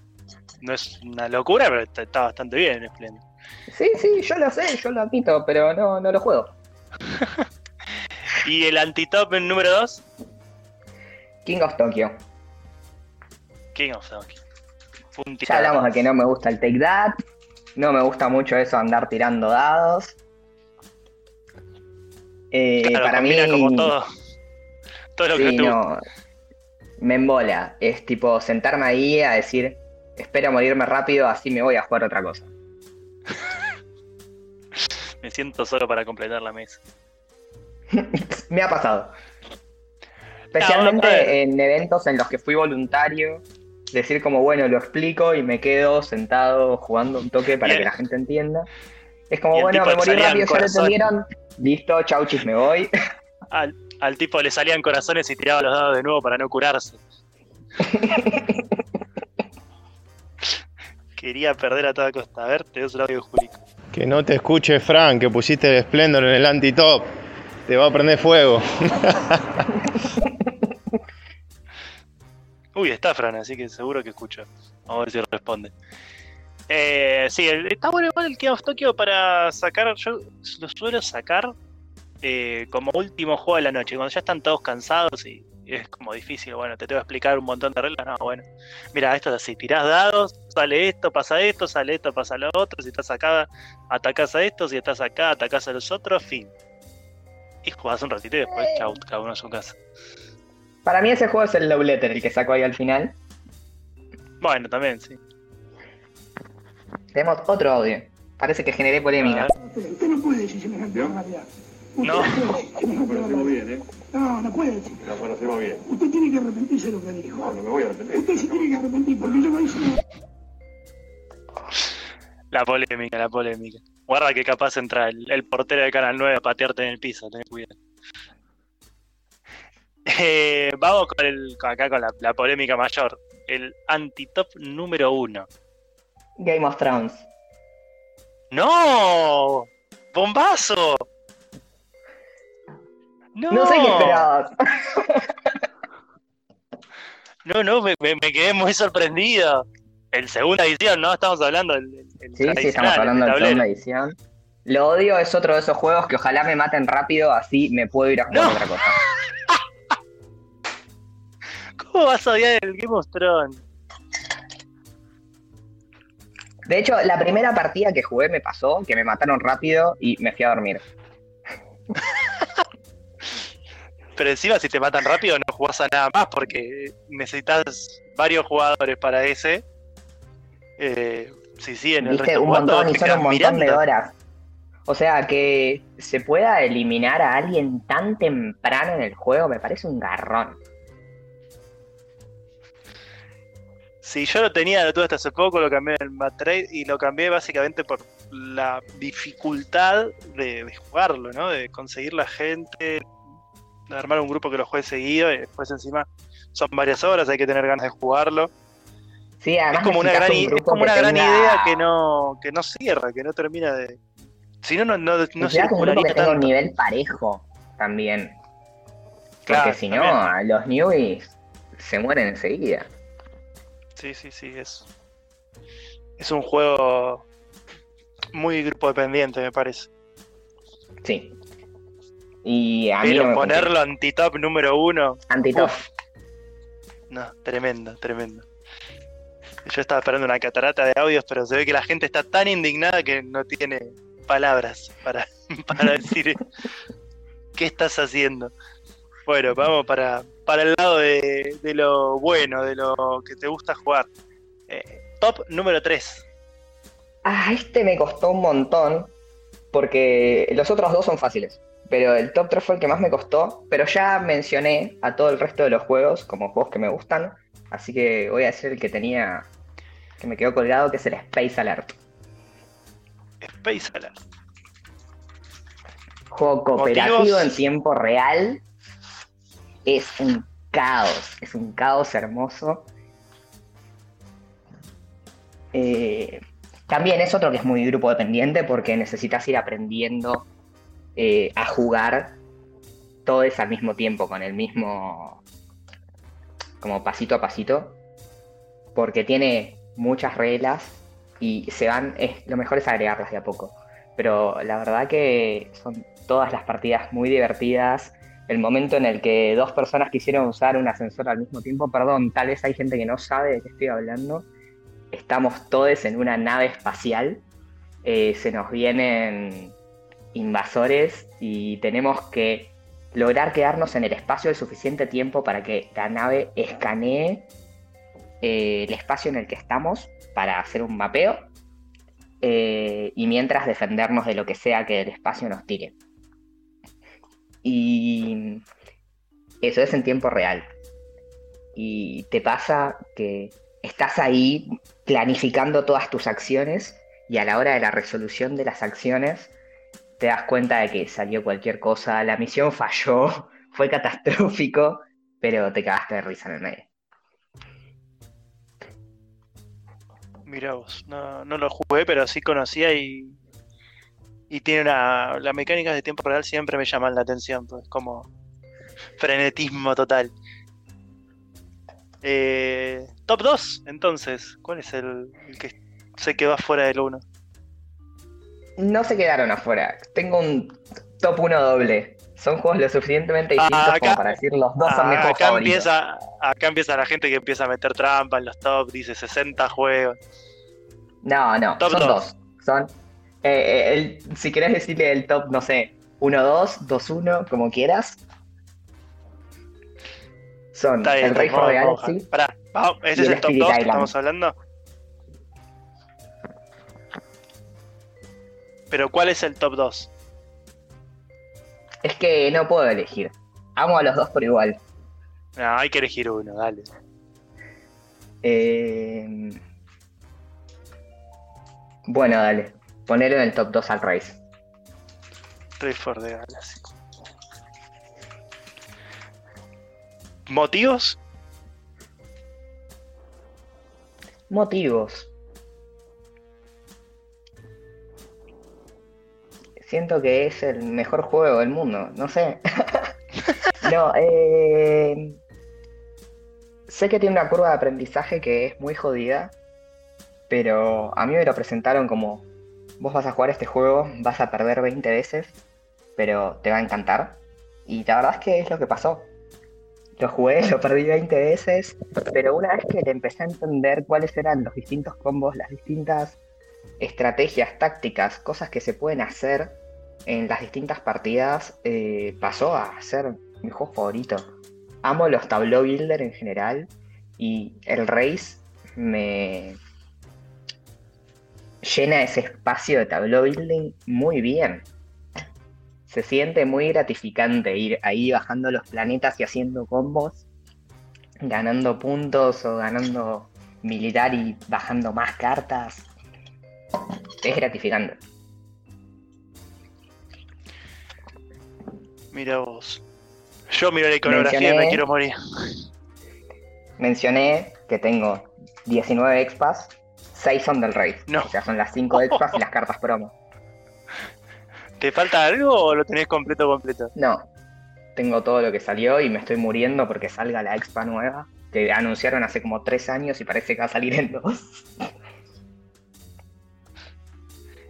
no es una locura, pero está, está bastante bien, Splendor. Sí, sí, yo lo sé, yo lo admito, pero no, no lo juego. ¿Y el antitop en número 2? King of Tokyo. King of Tokyo. Ya hablamos de que no me gusta el Take That. No me gusta mucho eso andar tirando dados. Eh, Claro, para mí. como todo. Todo lo que sí, tú. no. Me embola. Es tipo sentarme ahí a decir, espero morirme rápido, así me voy a jugar otra cosa. Me siento solo para completar la mesa. me ha pasado. Ah, Especialmente en eventos en los que fui voluntario. Decir como, bueno, lo explico y me quedo sentado jugando un toque para que la gente entienda. Es como, bueno, me morí rápido, ya lo entendieron. Listo, chauchis, me voy. Al, al tipo le salían corazones y tiraba los dados de nuevo para no curarse. Quería perder a toda costa. A ver, te doy el audio de. Que no te escuche Frank, que pusiste el Splendor en el anti-top. Te va a prender fuego. Uy, está Fran, así que seguro que escucha. Vamos a ver si responde. Eh, sí, el- está bueno igual el King of Tokyo para sacar. Yo lo suelo sacar eh, como último juego de la noche, cuando ya están todos cansados y es como difícil. Bueno, te tengo que explicar un montón de reglas. No, bueno. Mira, esto es así: tirás dados, sale esto, pasa esto, sale esto, pasa lo otro. Si estás acá, atacás a esto. Si estás acá, atacás a los otros. Fin. Y jugás un ratito y después, chau, cada uno a su casa. Para mí ese juego es el Love Letter, el que sacó ahí al final. Bueno, también, sí. Tenemos otro audio. Parece que generé polémica. Usted no puede decir semejante barbaridad. Usted No. puede decir semejante barbaridad. bien, ¿eh? No, no puede decir. Lo conocemos bien. Usted tiene que arrepentirse de lo que dijo. No, no me voy a arrepentir. Usted se tiene que arrepentir porque yo no hice nada. La polémica, la polémica. Guarda que capaz entra el, el portero de Canal 9 a patearte en el piso, ten cuidado. Eh, vamos con el, acá con la, la polémica mayor. El antitop número uno. Game of Thrones. ¡No! ¡Bombazo! No, No sé qué esperabas. No, no, me, quedé muy sorprendido. El segunda edición, ¿no? Estamos hablando del el, el Sí, sí, estamos hablando de la tablero. segunda edición. Lo odio es otro de esos juegos que ojalá me maten rápido, así me puedo ir a jugar No. otra cosa. ¿Cómo vas a odiar el Game of Thrones? De hecho, la primera partida que jugué me pasó, que me mataron rápido y me fui a dormir. Pero encima si te matan rápido no jugás a nada más porque necesitas varios jugadores para ese. Eh, si siguen el Viste, resto un jugando, montón y son un montón de horas. O sea, que se pueda eliminar a alguien tan temprano en el juego me parece un garrón. Si yo lo tenía, tuve hasta hace poco, lo cambié en el Matrade y lo cambié básicamente por la dificultad de, de jugarlo, ¿no? De conseguir la gente, de armar un grupo que lo juegue seguido y después encima son varias horas, hay que tener ganas de jugarlo. Sí, Es como una gran, un es como una gran tenga- idea que no, que no cierra, que no termina de. Si no, no, no, no necesitas un grupo que circulariza tenga un nivel parejo también. Porque Claro, si no, los newbies se mueren enseguida. Sí, sí, sí, es. Es un juego muy grupo dependiente, me parece. Sí. Y a mí no Pero me ponerlo anti-top número uno. Antitop. No, tremendo, tremendo. Yo estaba esperando una catarata de audios, pero se ve que la gente está tan indignada que no tiene palabras para, para decir qué estás haciendo. Bueno, vamos para, para el lado de, de lo bueno, de lo que te gusta jugar. Eh, top número 3. Ah, este me costó un montón. Porque los otros dos son fáciles. Pero el top 3 fue el que más me costó. Pero ya mencioné a todo el resto de los juegos como juegos que me gustan. Así que voy a decir el que tenía. que me quedó colgado, que es el Space Alert. Space Alert. Juego cooperativo Motivos. en tiempo real. Es un caos. Es un caos hermoso. Eh, también es otro que es muy grupo dependiente porque necesitas ir aprendiendo eh, a jugar todos al mismo tiempo, con el mismo. como pasito a pasito. Porque tiene muchas reglas y se van. Es, lo mejor es agregarlas de a poco. Pero la verdad que son todas las partidas muy divertidas. El momento en el que dos personas quisieron usar un ascensor al mismo tiempo, perdón, tal vez hay gente que no sabe de qué estoy hablando. Estamos todos en una nave espacial. eh, se nos vienen invasores y tenemos que lograr quedarnos en el espacio el suficiente tiempo para que la nave escanee eh, el espacio en el que estamos para hacer un mapeo eh, y mientras defendernos de lo que sea que el espacio nos tire. Y eso es en tiempo real. Y te pasa que estás ahí planificando todas tus acciones y a la hora de la resolución de las acciones te das cuenta de que salió cualquier cosa, la misión falló, fue catastrófico, pero te cagaste de risa en el medio. Mira vos, no, no lo jugué, pero sí conocía y y tiene una. Las mecánicas de tiempo real siempre me llaman la atención, pues como. Frenetismo total. Eh, top 2, entonces. ¿Cuál es el, el que se quedó afuera del 1? No se quedaron afuera. Tengo un top 1 doble. Son juegos lo suficientemente distintos Ah, acá- como para decir los dos son mis Ah, juegos acá, favoritos. empieza, acá empieza la gente que empieza a meter trampa en los top, dice 60 juegos. No, no, Top son dos. dos. Son. Eh, el- si querés decirle el top, no sé, 1-2, 2-1, como quieras. Son bien, el Rey for the Galaxy. Pará, vamos, ¿ese es el el top Spirit 2 que estamos hablando? Pero ¿cuál es el top 2? Es que no puedo elegir. Amo a los dos por igual. No, hay que elegir uno, dale. Eh, Bueno, dale. Ponelo en el top 2 al Race. Race for the Galaxy. ¿Motivos? Motivos. Siento que es el mejor juego del mundo, no sé. no, eh... sé que tiene una curva de aprendizaje que es muy jodida, pero a mí me lo presentaron como, vos vas a jugar este juego, vas a perder 20 veces, pero te va a encantar. Y la verdad es que es lo que pasó. Lo jugué, lo perdí 20 veces, pero una vez que le empecé a entender cuáles eran los distintos combos, las distintas estrategias, tácticas, cosas que se pueden hacer en las distintas partidas, eh, pasó a ser mi juego favorito. Amo los tableau builder en general y el Race me llena ese espacio de tableau building muy bien. Se siente muy gratificante ir ahí bajando los planetas y haciendo combos, ganando puntos o ganando militar y bajando más cartas. Es gratificante. Mira vos. Yo miro la iconografía y me quiero morir. Mencioné que tengo 19 expas, 6 son del Raid. O sea, son las 5 expas y las cartas promo. ¿Te falta algo o lo tenés completo completo? No, tengo todo lo que salió y me estoy muriendo porque salga la expa nueva, que anunciaron hace como 3 años y parece que va a salir en 2.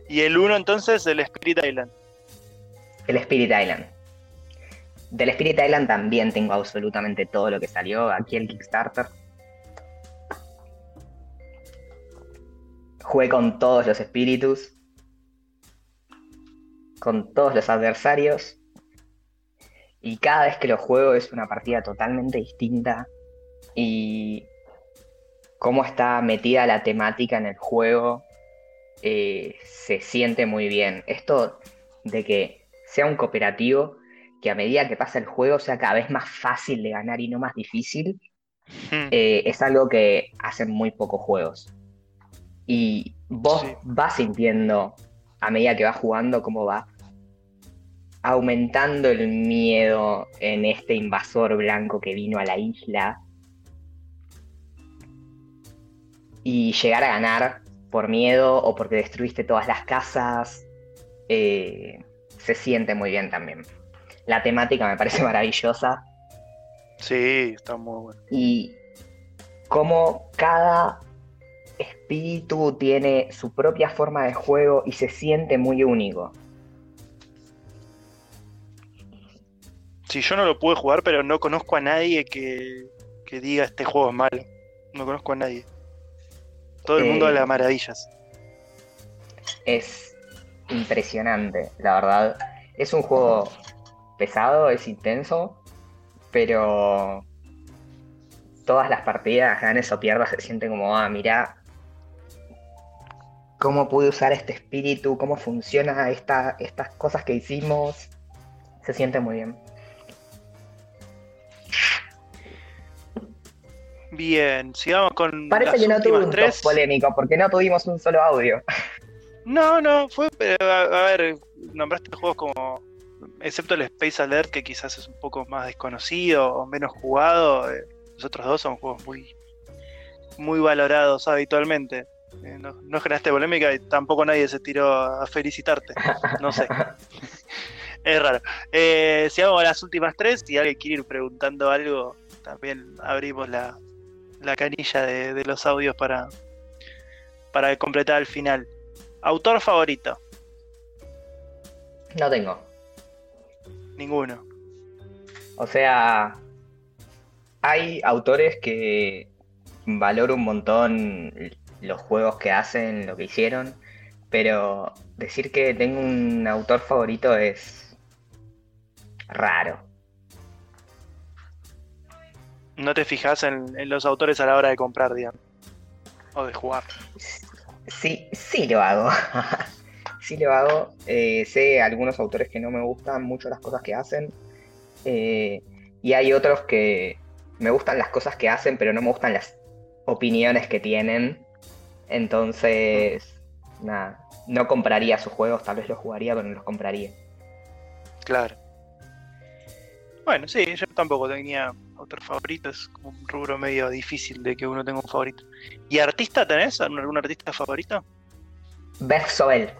Y el 1 entonces, el Spirit Island. El Spirit Island. Del Spirit Island también tengo absolutamente todo lo que salió. Aquí el Kickstarter. Jugué con todos los espíritus. Con todos los adversarios. Y cada vez que lo juego es una partida totalmente distinta. Y cómo está metida la temática en el juego eh, se siente muy bien. Esto de que sea un cooperativo, que a medida que pasa el juego sea cada vez más fácil de ganar y no más difícil, eh, es algo que hacen muy pocos juegos. Y vos vas sintiendo a medida que vas jugando cómo va aumentando el miedo en este invasor blanco que vino a la isla y llegar a ganar por miedo o porque destruiste todas las casas, eh, se siente muy bien también. La temática me parece maravillosa Sí, está muy bueno. y cómo cada espíritu tiene su propia forma de juego y se siente muy único. Sí, yo no lo pude jugar, pero no conozco a nadie que, que diga este juego es malo. No conozco a nadie. Todo el mundo Eh, habla maravillas. Es impresionante, la verdad. Es un juego pesado, es intenso, pero todas las partidas, ganes o pierdas, se siente como, ah, mira, cómo pude usar este espíritu, cómo funciona esta, estas cosas que hicimos. Se siente muy bien. Bien, sigamos con Parece las que no un tres. polémico, porque no tuvimos un solo audio. No, no, fue. a, a ver, nombraste juegos como. Excepto el Space Alert, que quizás es un poco más desconocido o menos jugado. eh, los otros dos son juegos muy. Muy valorados habitualmente. Eh, no, no generaste polémica y tampoco nadie se tiró a felicitarte. No sé. es raro. Eh, si hago las últimas tres, si alguien quiere ir preguntando algo, también abrimos la, la canilla de, de los audios para, para completar el final. Autor favorito, No tengo. ninguno. O sea, hay autores que valoro un montón los juegos que hacen, lo que hicieron, pero decir que tengo un autor favorito es raro. No te fijas en, en los autores a la hora de comprar, digamos. O de jugar. Sí, sí lo hago. sí lo hago. Eh, sé algunos autores que no me gustan mucho las cosas que hacen. eh, y hay otros que me gustan las cosas que hacen, pero no me gustan las opiniones que tienen. Entonces, nada, no compraría sus juegos, tal vez los jugaría, pero no los compraría. Claro. Bueno, sí, yo tampoco tenía autor favorito, es como un rubro medio difícil de que uno tenga un favorito. ¿Y artista tenés? ¿Algún algún artista favorito? Beth Sobel.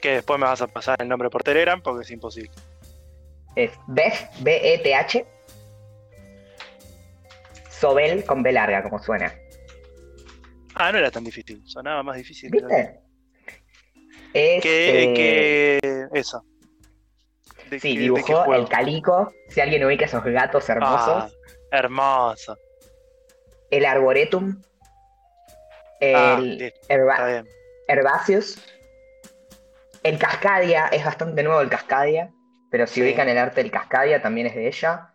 Que después me vas a pasar el nombre por Telegram porque es imposible. Es Beth, B-E-T-H. Sobel con B larga, como suena. Ah, no era tan difícil, sonaba más difícil. ¿Viste? Que, eh, que eso. De Sí, que- dibujó el calico. Si alguien ubica esos gatos hermosos. Ah, hermoso. El arboretum. Ah, El herba-. Herbaceous. El Cascadia, es bastante nuevo el Cascadia. Pero si Sí. ubican el arte del Cascadia, también es de ella.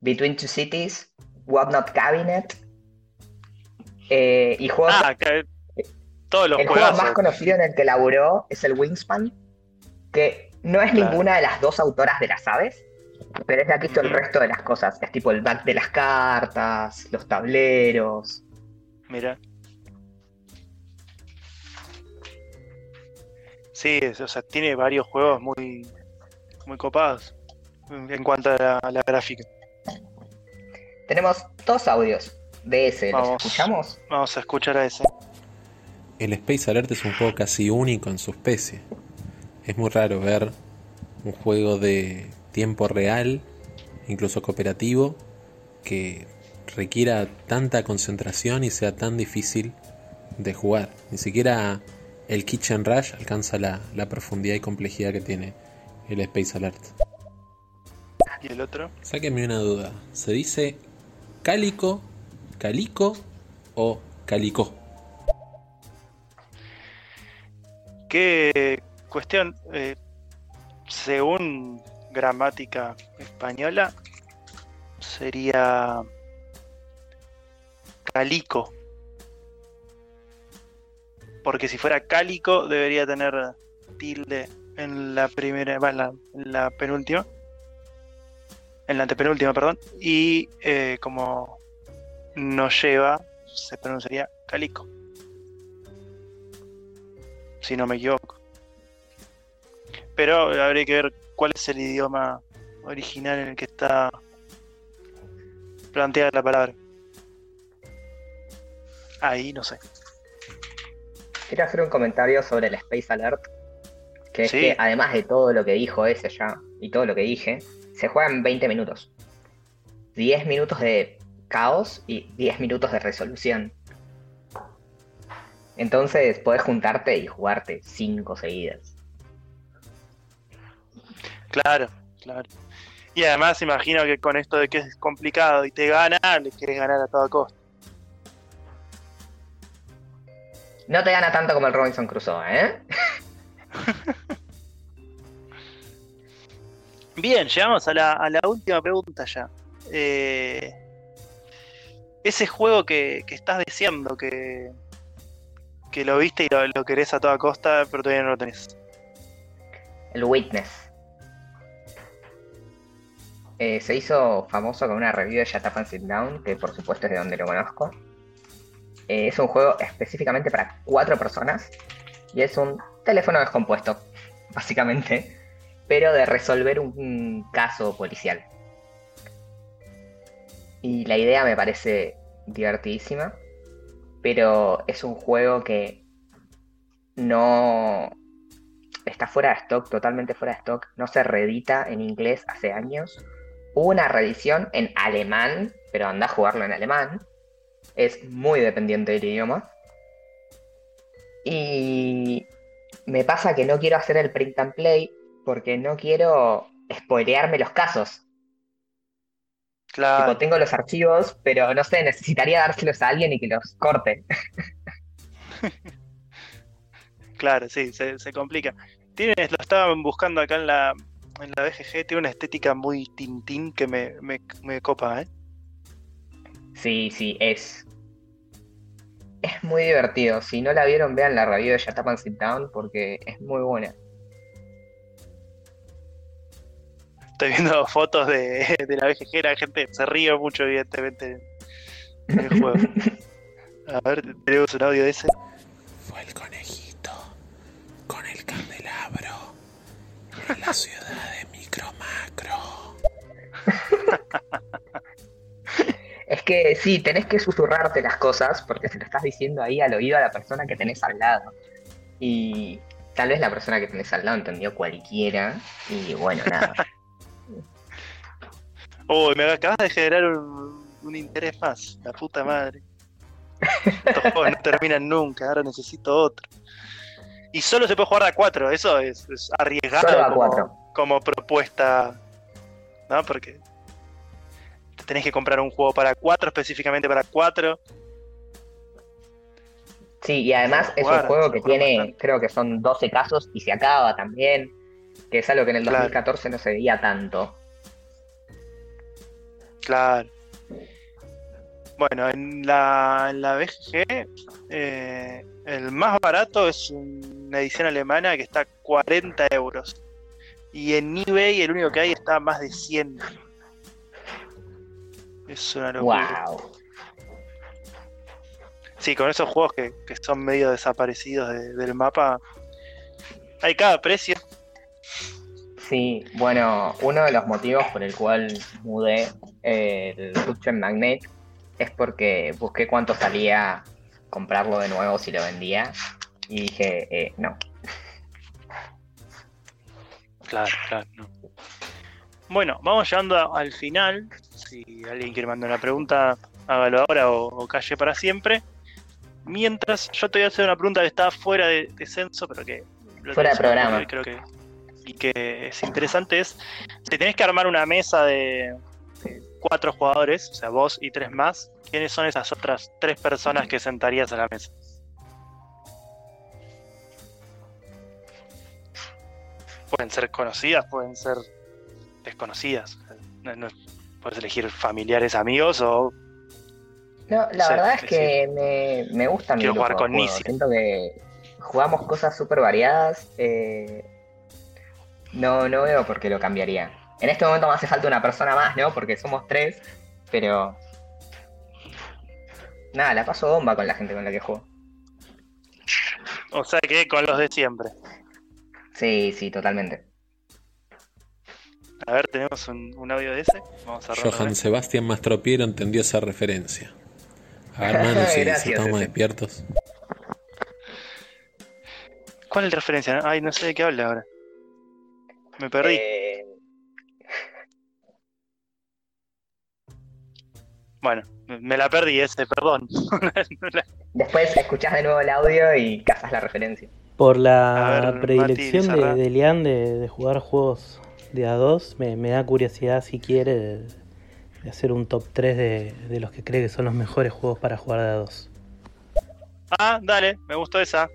Between Two Cities. What Not Cabinet. Eh, y juegos. Ah, que- todos los el juego juegos. más conocido en el que laburó es el Wingspan. Que no es Claro. ninguna de las dos autoras de las aves. Pero es la que hizo el resto de las cosas. Es tipo el back de las cartas, los tableros. Mira. Sí, es- o sea, tiene varios juegos muy, muy copados en en cuanto a la, a la gráfica. Tenemos dos audios de ese. ¿Los Vamos. escuchamos? Vamos a escuchar a ese. El Space Alert es un juego casi único en su especie. Es muy raro ver un juego de tiempo real, incluso cooperativo, que requiera tanta concentración y sea tan difícil de jugar. Ni siquiera el Kitchen Rush alcanza la, la profundidad y complejidad que tiene el Space Alert. ¿Y el otro? Sáquenme una duda. ¿Se dice cálico, calico o calicó? ¿Qué cuestión? eh, según gramática española, sería calico. Porque si fuera cálico, debería tener tilde en la primera, la, en la penúltima. En la antepenúltima, perdón. Y eh, como no lleva, se pronunciaría calico. Si no me equivoco. Pero habría que ver cuál es el idioma original en el que está planteada la palabra. Ahí no sé. Quiero hacer un comentario sobre el Space Alert. Que es Sí. que además de todo lo que dijo ese ya y todo lo que dije, se juega en 20 minutos. 10 minutos de caos y 10 minutos de resolución. Entonces podés juntarte y jugarte 5 seguidas. Claro, claro. Y además imagino que con esto de que es complicado y te gana, le quieres ganar a toda costa. No te gana tanto como el Robinson Crusoe, ¿eh? Bien, llegamos a la, a la última pregunta ya. Eh, ese juego que, estás deseando, que, que lo viste y lo, lo querés a toda costa, pero todavía no lo tenés. El Witness. Eh, se hizo famoso con una review de Shut Up and Sit Down, que por supuesto es de donde lo conozco. Eh, es un juego específicamente para cuatro personas y es un teléfono descompuesto, básicamente, pero de resolver un caso policial. Y la idea me parece divertidísima. pero es un juego que no está fuera de stock, totalmente fuera de stock, no se reedita en inglés hace años. Hubo una reedición en alemán, pero anda a jugarlo en alemán. Es muy dependiente del idioma. Y me pasa que no quiero hacer el print and play porque no quiero spoilearme los casos. Claro. Tipo, tengo los archivos, pero no sé, necesitaría dárselos a alguien y que los corte. Claro, sí, se, se complica. Tiene, lo estaban buscando acá en la, en la BGG, tiene una estética muy tintín que me, me, me copa, ¿eh? Sí, sí, es. Es muy divertido. Si no la vieron, vean la review de and Sit Down porque es muy buena. Estoy viendo fotos de, de la la gente se ríe mucho, evidentemente, en el juego. A ver, tenemos un audio de ese. Fue el conejito con el candelabro en la ciudad de Micro Macro. Es que sí, tenés que susurrarte las cosas porque se lo estás diciendo ahí al oído a la persona que tenés al lado. Y tal vez la persona que tenés al lado entendió cualquiera. Y bueno, nada. Uy, me acabas de generar un, un interés más, la puta madre. Estos juegos no terminan nunca, ahora necesito otro. Y solo se puede jugar a 4, eso es, es arriesgado Solo a como, cuatro. como propuesta, ¿no? Porque te tenés que comprar un juego para 4, específicamente para 4. Sí, y además es un juego que tiene, bastante. creo que son 12 casos y se acaba también. Que es algo que en el Claro. 2014 no se veía tanto. Claro. Bueno, en la, en la BGG, eh, el más barato es una edición alemana que está a 40 euros. Y en eBay el único que hay está a más de 100. Es una locura. ¡Wow! Sí, con esos juegos que, que son medio desaparecidos de- del mapa, hay cada precio. Sí, bueno, uno de los motivos por el cual mudé el Ruchen Magnet es porque busqué cuánto salía comprarlo de nuevo si lo vendía y dije, eh, no. Claro, claro, no. Bueno, vamos llegando al final. Si alguien quiere mandar una pregunta, hágalo ahora o, o calle para siempre. Mientras, yo te voy a hacer una pregunta que está fuera de, de censo, pero que. lo Fuera de programa. Creo que, y que es interesante: es si tenés que armar una mesa de cuatro jugadores, o sea, vos y tres más, ¿quiénes son esas otras tres personas que sentarías a la mesa? Pueden ser conocidas, pueden ser desconocidas. No- no- puedes elegir familiares, amigos o No, la verdad es que me, me gusta Quiero jugar con. Nisi. Siento que jugamos cosas súper variadas. eh, no, no veo por qué lo cambiaría. En este momento me hace falta una persona más, ¿no? Porque somos tres, pero... Nada, la paso bomba con la gente con la que juego. O sea que con los de siempre. Sí, sí, totalmente. A ver, tenemos un, un audio de ese. Vamos a Johann Sebastián Mastropiero entendió esa referencia. A ver, hermano, si, estamos ese. despiertos. ¿Cuál es la referencia? Ay, no sé de qué habla ahora. Me perdí. Eh, Bueno, me la perdí ese, perdón. después escuchás de nuevo el audio y cazas la referencia. Por A la ver, predilección Mati, de, de Lian de, de jugar juegos de A2, me, me da curiosidad si quiere de, de hacer un top 3 de, de los que cree que son los mejores juegos para jugar de A2. ah, dale, me gustó esa.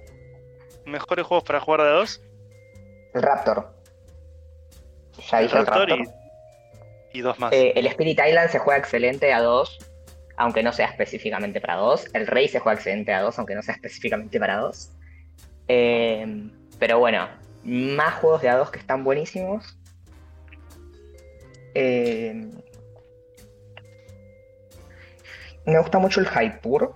Mejores juegos para jugar de a dos. El Raptor. Ya El dije el Raptor Raptor. y, y dos más. Eh, el Spirit Island se juega excelente a 2, aunque no sea específicamente para 2. El Rey se juega excelente a 2, aunque no sea específicamente para 2. pero bueno, más juegos de A2 que están buenísimos. Eh, me gusta mucho el Hypur.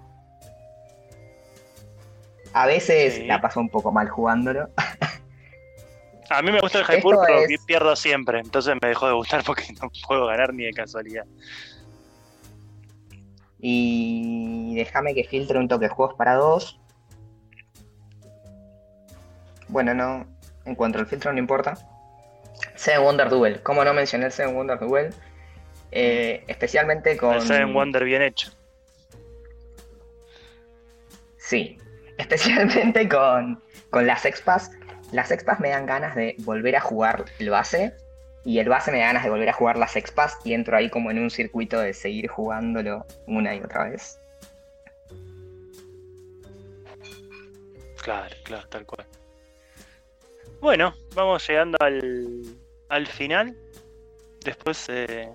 A veces Sí. la paso un poco mal jugándolo. A mí me gusta el Hypur, pero es- pierdo siempre. Entonces me dejó de gustar porque no puedo ganar ni de casualidad. Y déjame que filtre un toque juegos para dos. Bueno, no encuentro el filtro, no importa. Seven Wonder Duel. ¿Cómo no mencioné el Seven Wonder Duel? Eh, especialmente con. El Seven Wonder bien hecho. Sí. Especialmente con, con las expas. Las expas me dan ganas de volver a jugar el base. Y el base me da ganas de volver a jugar las expas. Y entro ahí como en un circuito de seguir jugándolo una y otra vez. Claro, claro, tal cual. Bueno, vamos llegando al, al final. Después eh,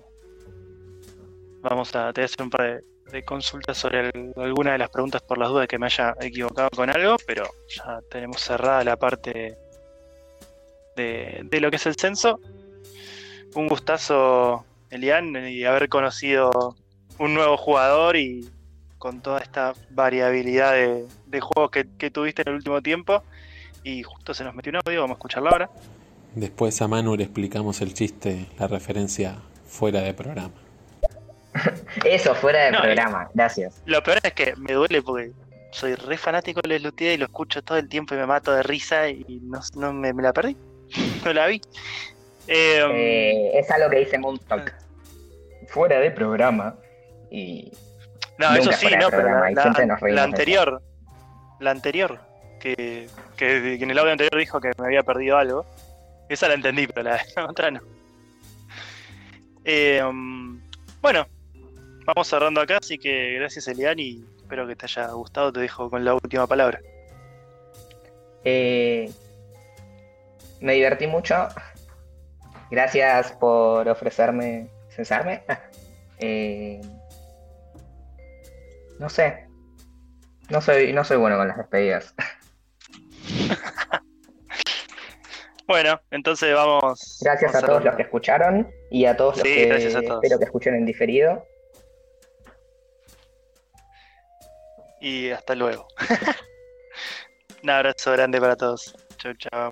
vamos a, te voy a hacer un par de, consultas sobre alguna de las preguntas por las dudas que me haya equivocado con algo, pero ya tenemos cerrada la parte de, de lo que es el censo. Un gustazo, Elian, y haber conocido un nuevo jugador y con toda esta variabilidad de, de juegos que, que tuviste en el último tiempo. Y justo se nos metió un audio, vamos a escucharlo ahora. Después a Manu le explicamos el chiste, la referencia fuera de programa. Eso, fuera de No, programa. Gracias. Lo peor es que me duele porque soy re fanático de Lelutier y lo escucho todo el tiempo y me mato de risa y no, no me, me la perdí. No la vi. Eh, Eh, es algo que dice Moonstock. Fuera de programa. Y no, eso sí, no, pero la, la- la anterior, la anterior, que, que en el audio anterior dijo que me había perdido algo. Esa la entendí, pero la, la otra no. Eh, um, bueno, vamos cerrando acá, así que gracias Elian y espero que te haya gustado. Te dejo con la última palabra. Eh, me divertí mucho. Gracias por ofrecerme censarme. Eh, no sé. No soy, no soy bueno con las despedidas. Bueno, entonces vamos. Gracias vamos a todos los que escucharon y a todos los Sí, que gracias a todos. espero que escuchen en diferido. Y hasta luego. Un abrazo grande para todos. Chau, chau.